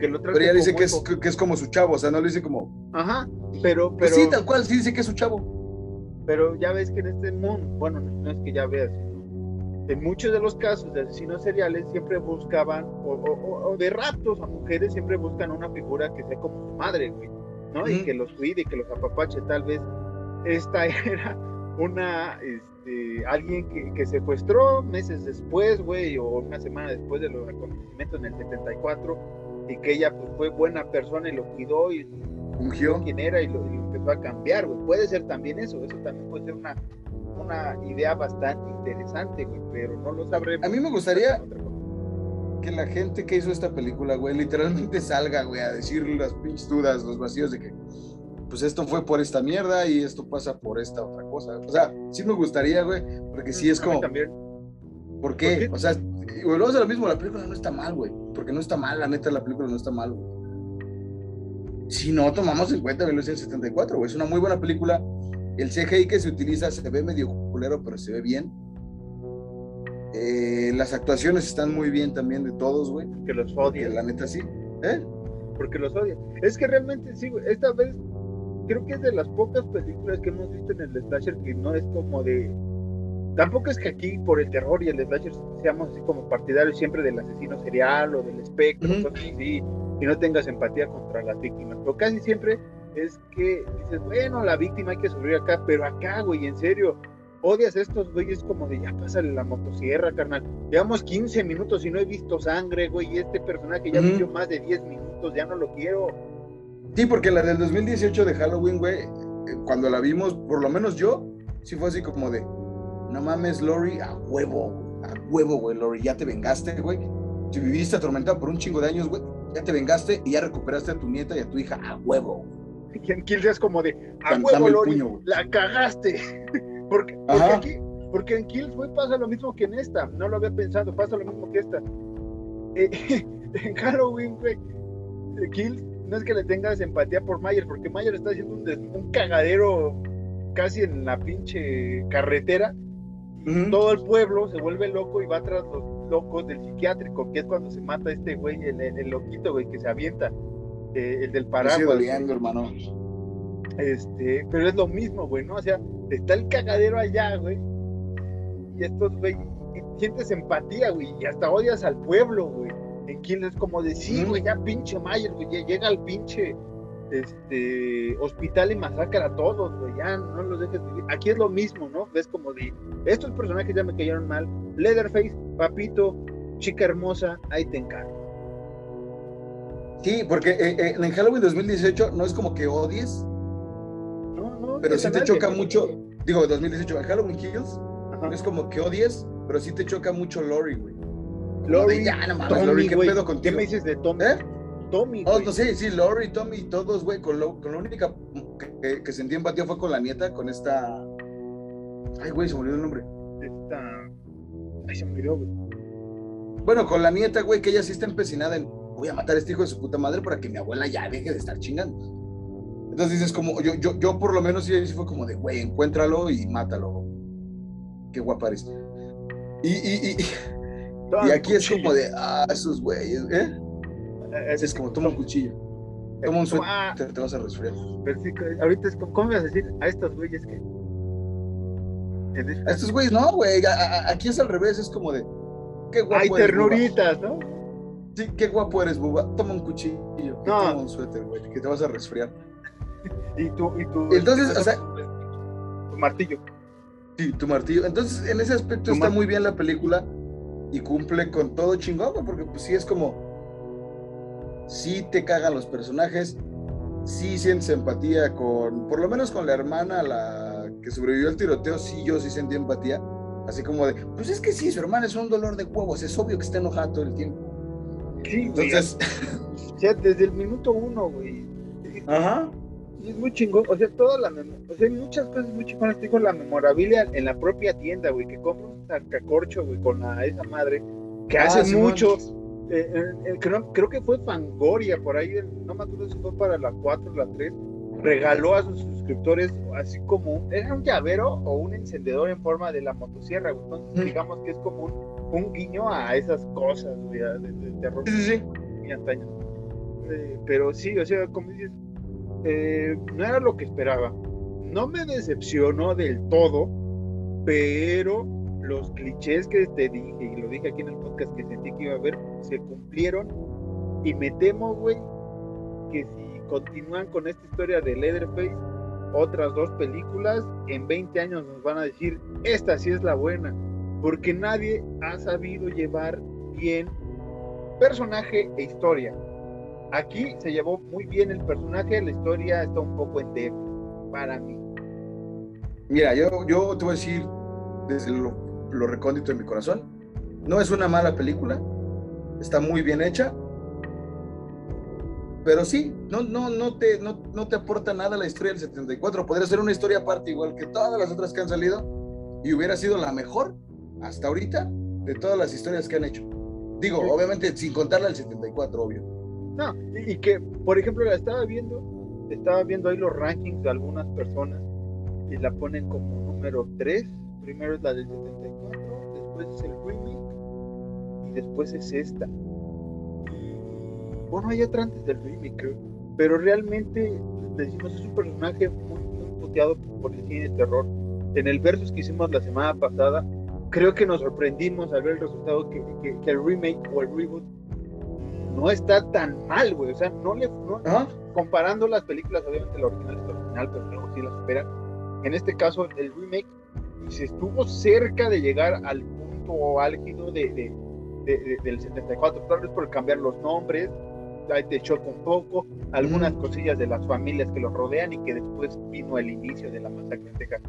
Que lo pero ella dice que es, que es como su chavo, o sea, no lo dice como, Ajá, pero, pues sí, tal cual, sí dice que es su chavo. Pero ya ves que en este mundo, bueno, no es que ya veas, en muchos de los casos de asesinos seriales siempre buscaban, o, o- o- de raptos a mujeres, siempre buscan una figura que sea como su madre, güey, ¿no? Y Ujú. que los cuide, y que los apapache, tal vez esta era una, este, alguien que, que secuestró meses después, güey, o una semana después de los acontecimientos en el 74, y que ella pues fue buena persona y lo cuidó y Ungió. quién era y lo, y lo empezó a cambiar, güey. Puede ser también eso, eso también puede ser una, una idea bastante interesante, güey, pero no lo sabremos. A mí me gustaría- que la gente que hizo esta película, güey, literalmente salga, güey, a decir las pinches dudas, los vacíos de que, pues esto fue por esta mierda y esto pasa por esta otra cosa. O sea, sí me gustaría, güey, porque sí es como, también. ¿por qué? ¿Por qué? O sea, volvemos a lo mismo, la película no está mal, güey, porque no está mal, la neta, la película no está mal, güey. Si no tomamos en cuenta 1974, güey, es una muy buena película. El CGI que se utiliza se ve medio culero, pero se ve bien. Eh, las actuaciones están muy bien también de todos, güey. Que los odian, la neta sí. ¿Eh? porque los odian. Es que realmente sí, güey, esta vez creo que es de las pocas películas que hemos visto en el slasher que no es como de... Tampoco es que aquí por el terror y el slasher seamos así como partidarios siempre del asesino serial o del espectro, Ujú. cosas así, y no tengas empatía contra las víctimas. Pero casi siempre es que dices, bueno, la víctima hay que sufrir acá, pero acá, güey, en serio, odias a estos güeyes como de ya pásale la motosierra, carnal. Llevamos 15 minutos y no he visto sangre, güey, y este personaje ya vivió más de 10 minutos, ya no lo quiero. Sí, porque la del 2018 de Halloween, güey, eh, cuando la vimos, por lo menos yo, sí fue así como de, no mames, Lori, a huevo, a huevo, güey, Lori, ya te vengaste, güey. Si viviste atormentada por un chingo de años, güey, ya te vengaste y ya recuperaste a tu nieta y a tu hija, a huevo. Y en Kills es como de, a huevo, Lori, puño, la cagaste. porque, porque Ajá. aquí, porque en Kills, güey, pasa lo mismo que en esta. No lo había pensado, pasa lo mismo que esta. Eh, en Halloween, güey, de Kills, no es que le tengas empatía por Mayer, porque Mayer está haciendo un, un cagadero casi en la pinche carretera. Todo el pueblo se vuelve loco y va tras los locos del psiquiátrico, que es cuando se mata este güey, el, el- el loquito, güey, que se avienta. eh, el del paraguas. hermano. Este, pero es lo mismo, güey, ¿no? O sea, está el cagadero allá, güey. Y estos, güey, y sientes empatía, güey, y hasta odias al pueblo, güey. En Kill es como de, sí, güey, ya pinche Mayer, güey, ya llega al pinche este, hospital y masacra a todos, güey, ya no los dejes vivir. Aquí es lo mismo, ¿no? Ves como de, estos personajes ya me cayeron mal. Leatherface, papito, chica hermosa, ahí te encargo. Sí, porque eh, eh, en Halloween 2018 no es como que odies, No, no, pero sí te choca mucho. Digo, 2018, en Halloween Kills, Ajá. no es como que odies, pero sí te choca mucho Lori, güey. Lori, ya, no mames, Tommy, Lori, ¿qué me dices de Tommy? ¿Eh? Tommy, Oh, no, sí, sí, Lori, Tommy, todos, güey, con, lo, con la única que, que sentí empatía fue con la nieta, con esta... Ay, güey, se me olvidó el nombre. esta. Ay, se me olvidó, güey. Bueno, con la nieta, güey, que ella sí está empecinada en voy a matar a este hijo de su puta madre para que mi abuela ya deje de estar chingando. Entonces dices como, yo, yo, yo por lo menos sí, fue como de, güey, encuéntralo y mátalo. Qué guapa eres. Y, y, y, aquí es como de, ah, esos güeyes, ¿eh? Es, como, toma un cuchillo. Toma un suéter, ah. te, vas a resfriar. ahorita es como, ¿cómo vas a decir a estos güeyes que? A estos güeyes no, güey. Aquí es al revés, es como de, qué guapo Hay ternuritas, ¿no? Sí, qué guapo eres, buba. Toma un cuchillo, no. toma un suéter, güey, que te vas a resfriar. y tú, y tú. Entonces, o sea. Tu martillo. Sí, tu martillo. Entonces, en ese aspecto está muy bien la película y cumple con todo chingón, porque pues sí es como. Sí te cagan los personajes, sí sientes empatía con, por lo menos con la hermana, la que sobrevivió al tiroteo, sí yo sí sentí empatía. Así como de, pues es que sí, su hermana es un dolor de huevos, es obvio que está enojada todo el tiempo. Sí, Entonces. o sea, desde el minuto uno, güey. Ajá. Es muy chingón, o sea, toda la o sea, hay muchas cosas muy chingonas, digo, la memorabilia en la propia tienda, güey, que compra un sacacorcho, güey, con la, esa madre, que ah, hace mucho, eh, eh, eh, creo, creo, que fue Fangoria, por ahí, no me acuerdo si fue para la 4 o la 3, regaló a sus suscriptores así como, era un llavero o un encendedor en forma de la motosierra, güey, entonces digamos que es como un, guiño a esas cosas, güey, de, terror. Sí, sí, sí. pero sí, o sea, como dices, eh, no era lo que esperaba. No me decepcionó del todo, pero los clichés que te dije, y lo dije aquí en el podcast que sentí que iba a haber, se cumplieron. Y me temo, güey, que si continúan con esta historia de Leatherface, otras dos películas, en 20 años nos van a decir, esta sí es la buena, porque nadie ha sabido llevar bien personaje e historia. Aquí se llevó muy bien el personaje, la historia está un poco en para mí. Mira, yo, yo te voy a decir desde lo, recóndito de mi corazón, no es una mala película, está muy bien hecha, pero sí, no, no, no, te, no, no te aporta nada la historia del 74. Podría ser una historia aparte, igual que todas las otras que han salido, y hubiera sido la mejor hasta ahorita de todas las historias que han hecho. Digo, obviamente sin contarla el 74, obvio. No, y, que, por ejemplo, la estaba viendo, estaba viendo ahí los rankings de algunas personas y la ponen como número 3. Primero es la del 74, después es el remake y después es esta. bueno, hay otra antes del remake. Pero realmente, decimos, es un personaje muy, muy puteado por el cine de terror. En el versus que hicimos la semana pasada, creo que nos sorprendimos al ver el resultado que, que el remake o el reboot no está tan mal, güey. O sea, no le. comparando las películas, obviamente la original es la original, pero luego sí la superan. En este caso, el remake se estuvo cerca de llegar al punto álgido de, del 74. Tal vez por cambiar los nombres, te choca un poco, algunas cosillas de las familias que los rodean y que después vino el inicio de la masacre en Texas.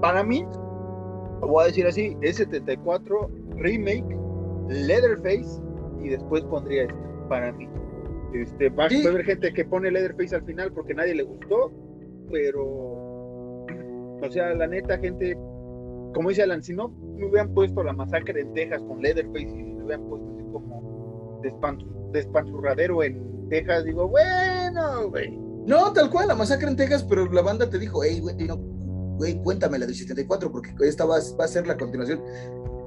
Para mí, lo voy a decir así, es 74 remake, Leatherface y después pondría esto para mí. Este, va, a haber gente que pone Leatherface al final porque nadie le gustó, pero, o sea, la neta, gente, como dice Alan, si no me hubieran puesto la masacre en Texas con Leatherface y me hubieran puesto así como despanzurradero en Texas, digo, bueno, güey. No, tal cual, la masacre en Texas, pero la banda te dijo, hey, güey, no, güey, cuéntame la del 74 porque esta va, va a ser la continuación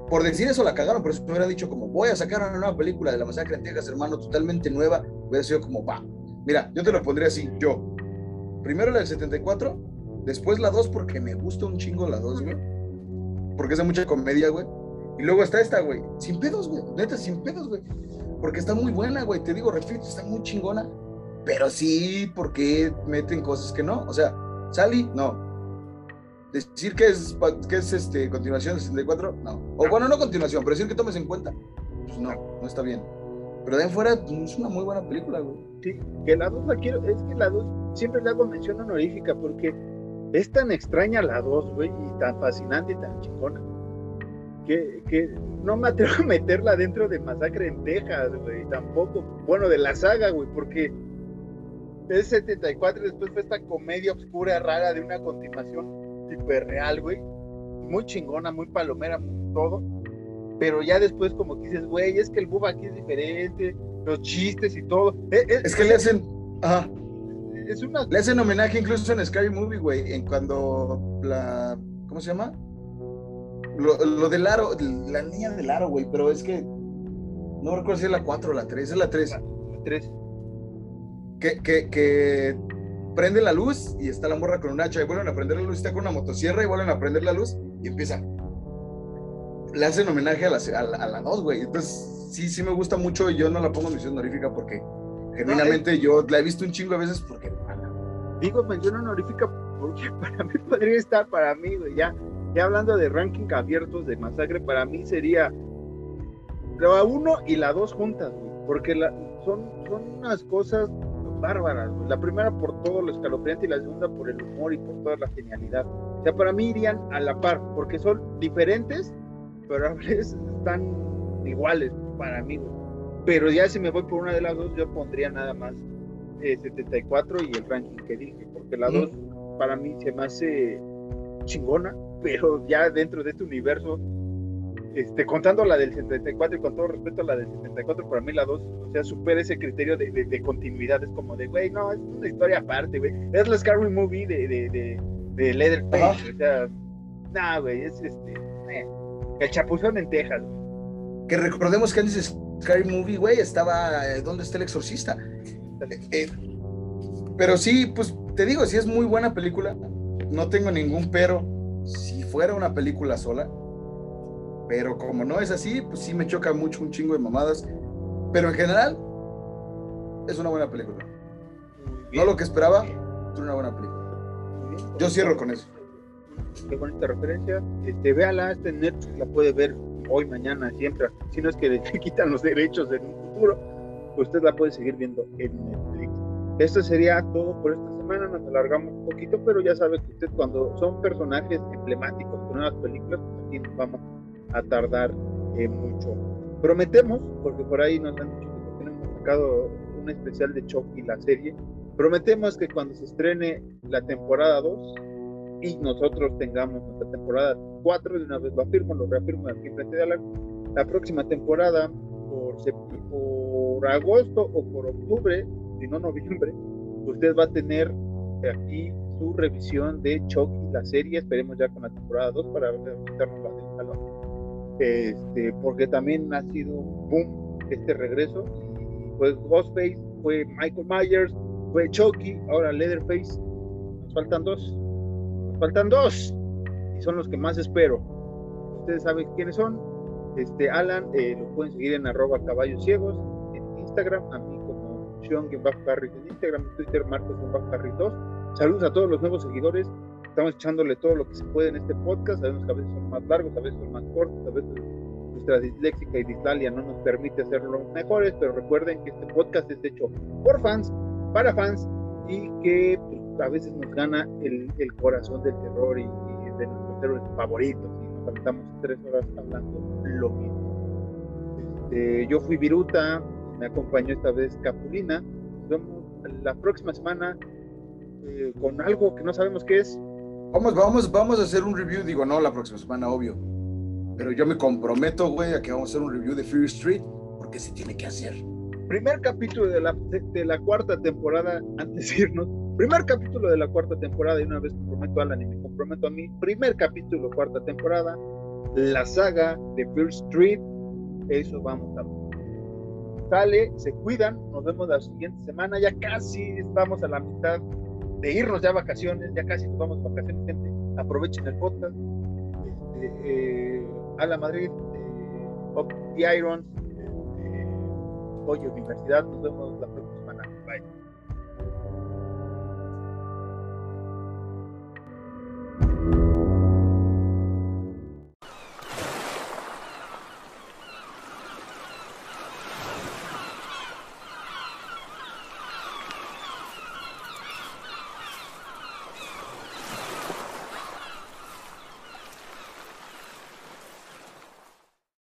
por decir eso la cagaron, pero eso me hubiera dicho como, voy a sacar una nueva película de la masacre en Texas, hermano, totalmente nueva, hubiera sido como, va, mira, yo te lo pondría así, yo, primero la del 74, después la 2 porque me gusta un chingo la 2, güey, porque es de mucha comedia, güey, y luego está esta, güey, sin pedos, güey, neta, sin pedos, güey, porque está muy buena, güey, te digo, repito, está muy chingona, pero sí, porque meten cosas que no, o sea, Sally, no, decir que es, que es este, continuación de 64, no. O bueno, no continuación, pero decir que tomes en cuenta, pues no, no está bien. Pero de ahí fuera, pues, es una muy buena película, güey. Sí, que la 2 la quiero, es que la 2 siempre le hago mención honorífica porque es tan extraña la 2, güey, y tan fascinante y tan chingona, que, que no me atrevo a meterla dentro de Masacre en Texas, güey, tampoco, bueno, de la saga, güey, porque es 74 y después fue esta comedia oscura, rara de una continuación hiper real, güey. Muy chingona, muy palomera, muy todo. Pero ya después como que dices, güey, es que el bub aquí es diferente. los chistes y todo. Eh, eh, Es, que le hacen. Es una. Le hacen homenaje incluso en Scary Movie, güey. En cuando la. ¿Cómo se llama? Lo, lo del aro, la niña del aro, güey. Pero es que. No recuerdo si es la 4 o la 3. Es la 3. Tres. Que, que, que prende la luz y está la morra con un hacha. Y vuelven a prender la luz. Está con una motosierra y vuelven a prender la luz y empiezan. Le hacen homenaje a la, a la, a la 2, güey. Entonces, sí, sí me gusta mucho. Y yo no la pongo en misión honorífica porque. Genuinamente yo la he visto un chingo de veces porque. Digo mención honorífica porque para mí podría estar para mí, güey. Ya, ya hablando de ranking abiertos de masacre, para mí sería la 1 y la 2 juntas, güey. Porque la, son, son unas cosas bárbaras. güey. La primera por todo lo escalofriante y la segunda por el humor y por toda la genialidad. O sea, para mí irían a la par, porque son diferentes, pero a veces están iguales para mí. güey. Pero ya si me voy por una de las dos, yo pondría nada más eh, 74 y el ranking que dije, porque la 2 para mí se me hace chingona, pero ya dentro de este universo, este, contando la del 74 y con todo respeto a la del 74, para mí la 2, o sea, supera ese criterio de, de- de continuidad, es como de, güey, no, es una historia aparte, güey, es la Scary Movie de, de, de, Leatherface, o sea, nah, güey, es este, eh, el chapuzón en Texas. Que recordemos que antes Scary Movie, güey, estaba. eh, ¿Dónde está el exorcista? Eh, pero sí, pues te digo, sí es muy buena película. No tengo ningún pero. Si fuera una película sola. Pero como no es así, pues sí me choca mucho un chingo de mamadas. Pero en general, es una buena película. No lo que esperaba, pero una buena película. Yo cierro con eso. Qué bonita referencia. Este, véala, está en Netflix, la puede ver hoy, mañana, siempre. Si no es que le quitan los derechos en un futuro, usted la puede seguir viendo en Netflix. Esto sería todo por esta semana. Nos alargamos un poquito, pero ya sabe que usted, cuando son personajes emblemáticos con nuevas películas, pues aquí nos vamos a tardar eh, mucho. Prometemos, porque por ahí nos han dicho que hemos sacado un especial de Chucky, la serie. Prometemos que cuando se estrene la temporada 2, y nosotros tengamos nuestra temporada 4, de una vez. Lo afirmo, lo reafirmo aquí frente de Alan, la próxima temporada por, por agosto o por octubre, si no noviembre, usted va a tener aquí su revisión de Chucky, la serie, esperemos ya con la temporada 2 para quitarnos la del salón. Este, porque también ha sido un boom este regreso, y fue Ghostface, fue Michael Myers, fue Chucky, ahora Leatherface, nos faltan dos faltan dos y son los que más espero. Ustedes saben quiénes son. Este Alan eh, lo pueden seguir en arroba caballos ciegos en Instagram, a mí como Sean Harris en Instagram, en Twitter Marcos Harris 2. Saludos a todos los nuevos seguidores. Estamos echándole todo lo que se puede en este podcast. Sabemos que a veces son más largos, a veces son más cortos, a veces nuestra disléxica y dislalia no nos permite hacerlo mejores, pero recuerden que este podcast es hecho por fans, para fans y que pues, a veces nos gana el, el corazón del terror y, y de nuestros héroes favoritos y nos aventamos tres horas hablando lo mismo. Este, yo fui Viruta, me acompañó esta vez Capulina. Nos vemos la próxima semana eh, con algo que no sabemos qué es. Vamos, vamos, vamos a hacer un review, digo, no la próxima semana, obvio. Pero yo me comprometo, güey, a que vamos a hacer un review de Fear Street, porque se tiene que hacer. Primer capítulo de la, de, de la cuarta temporada, antes de irnos. Primer capítulo de la cuarta temporada, y una vez comprometo a Alan y me comprometo a mí. Primer capítulo, cuarta temporada, la saga de Fear Street. Eso vamos a ver. Sale, se cuidan, nos vemos la siguiente semana. Ya casi estamos a la mitad de irnos ya a vacaciones, ya casi nos vamos a vacaciones, gente. Aprovechen el podcast. Este, eh, a la Madrid, eh, the Iron, eh, Oye Universidad. Nos vemos la.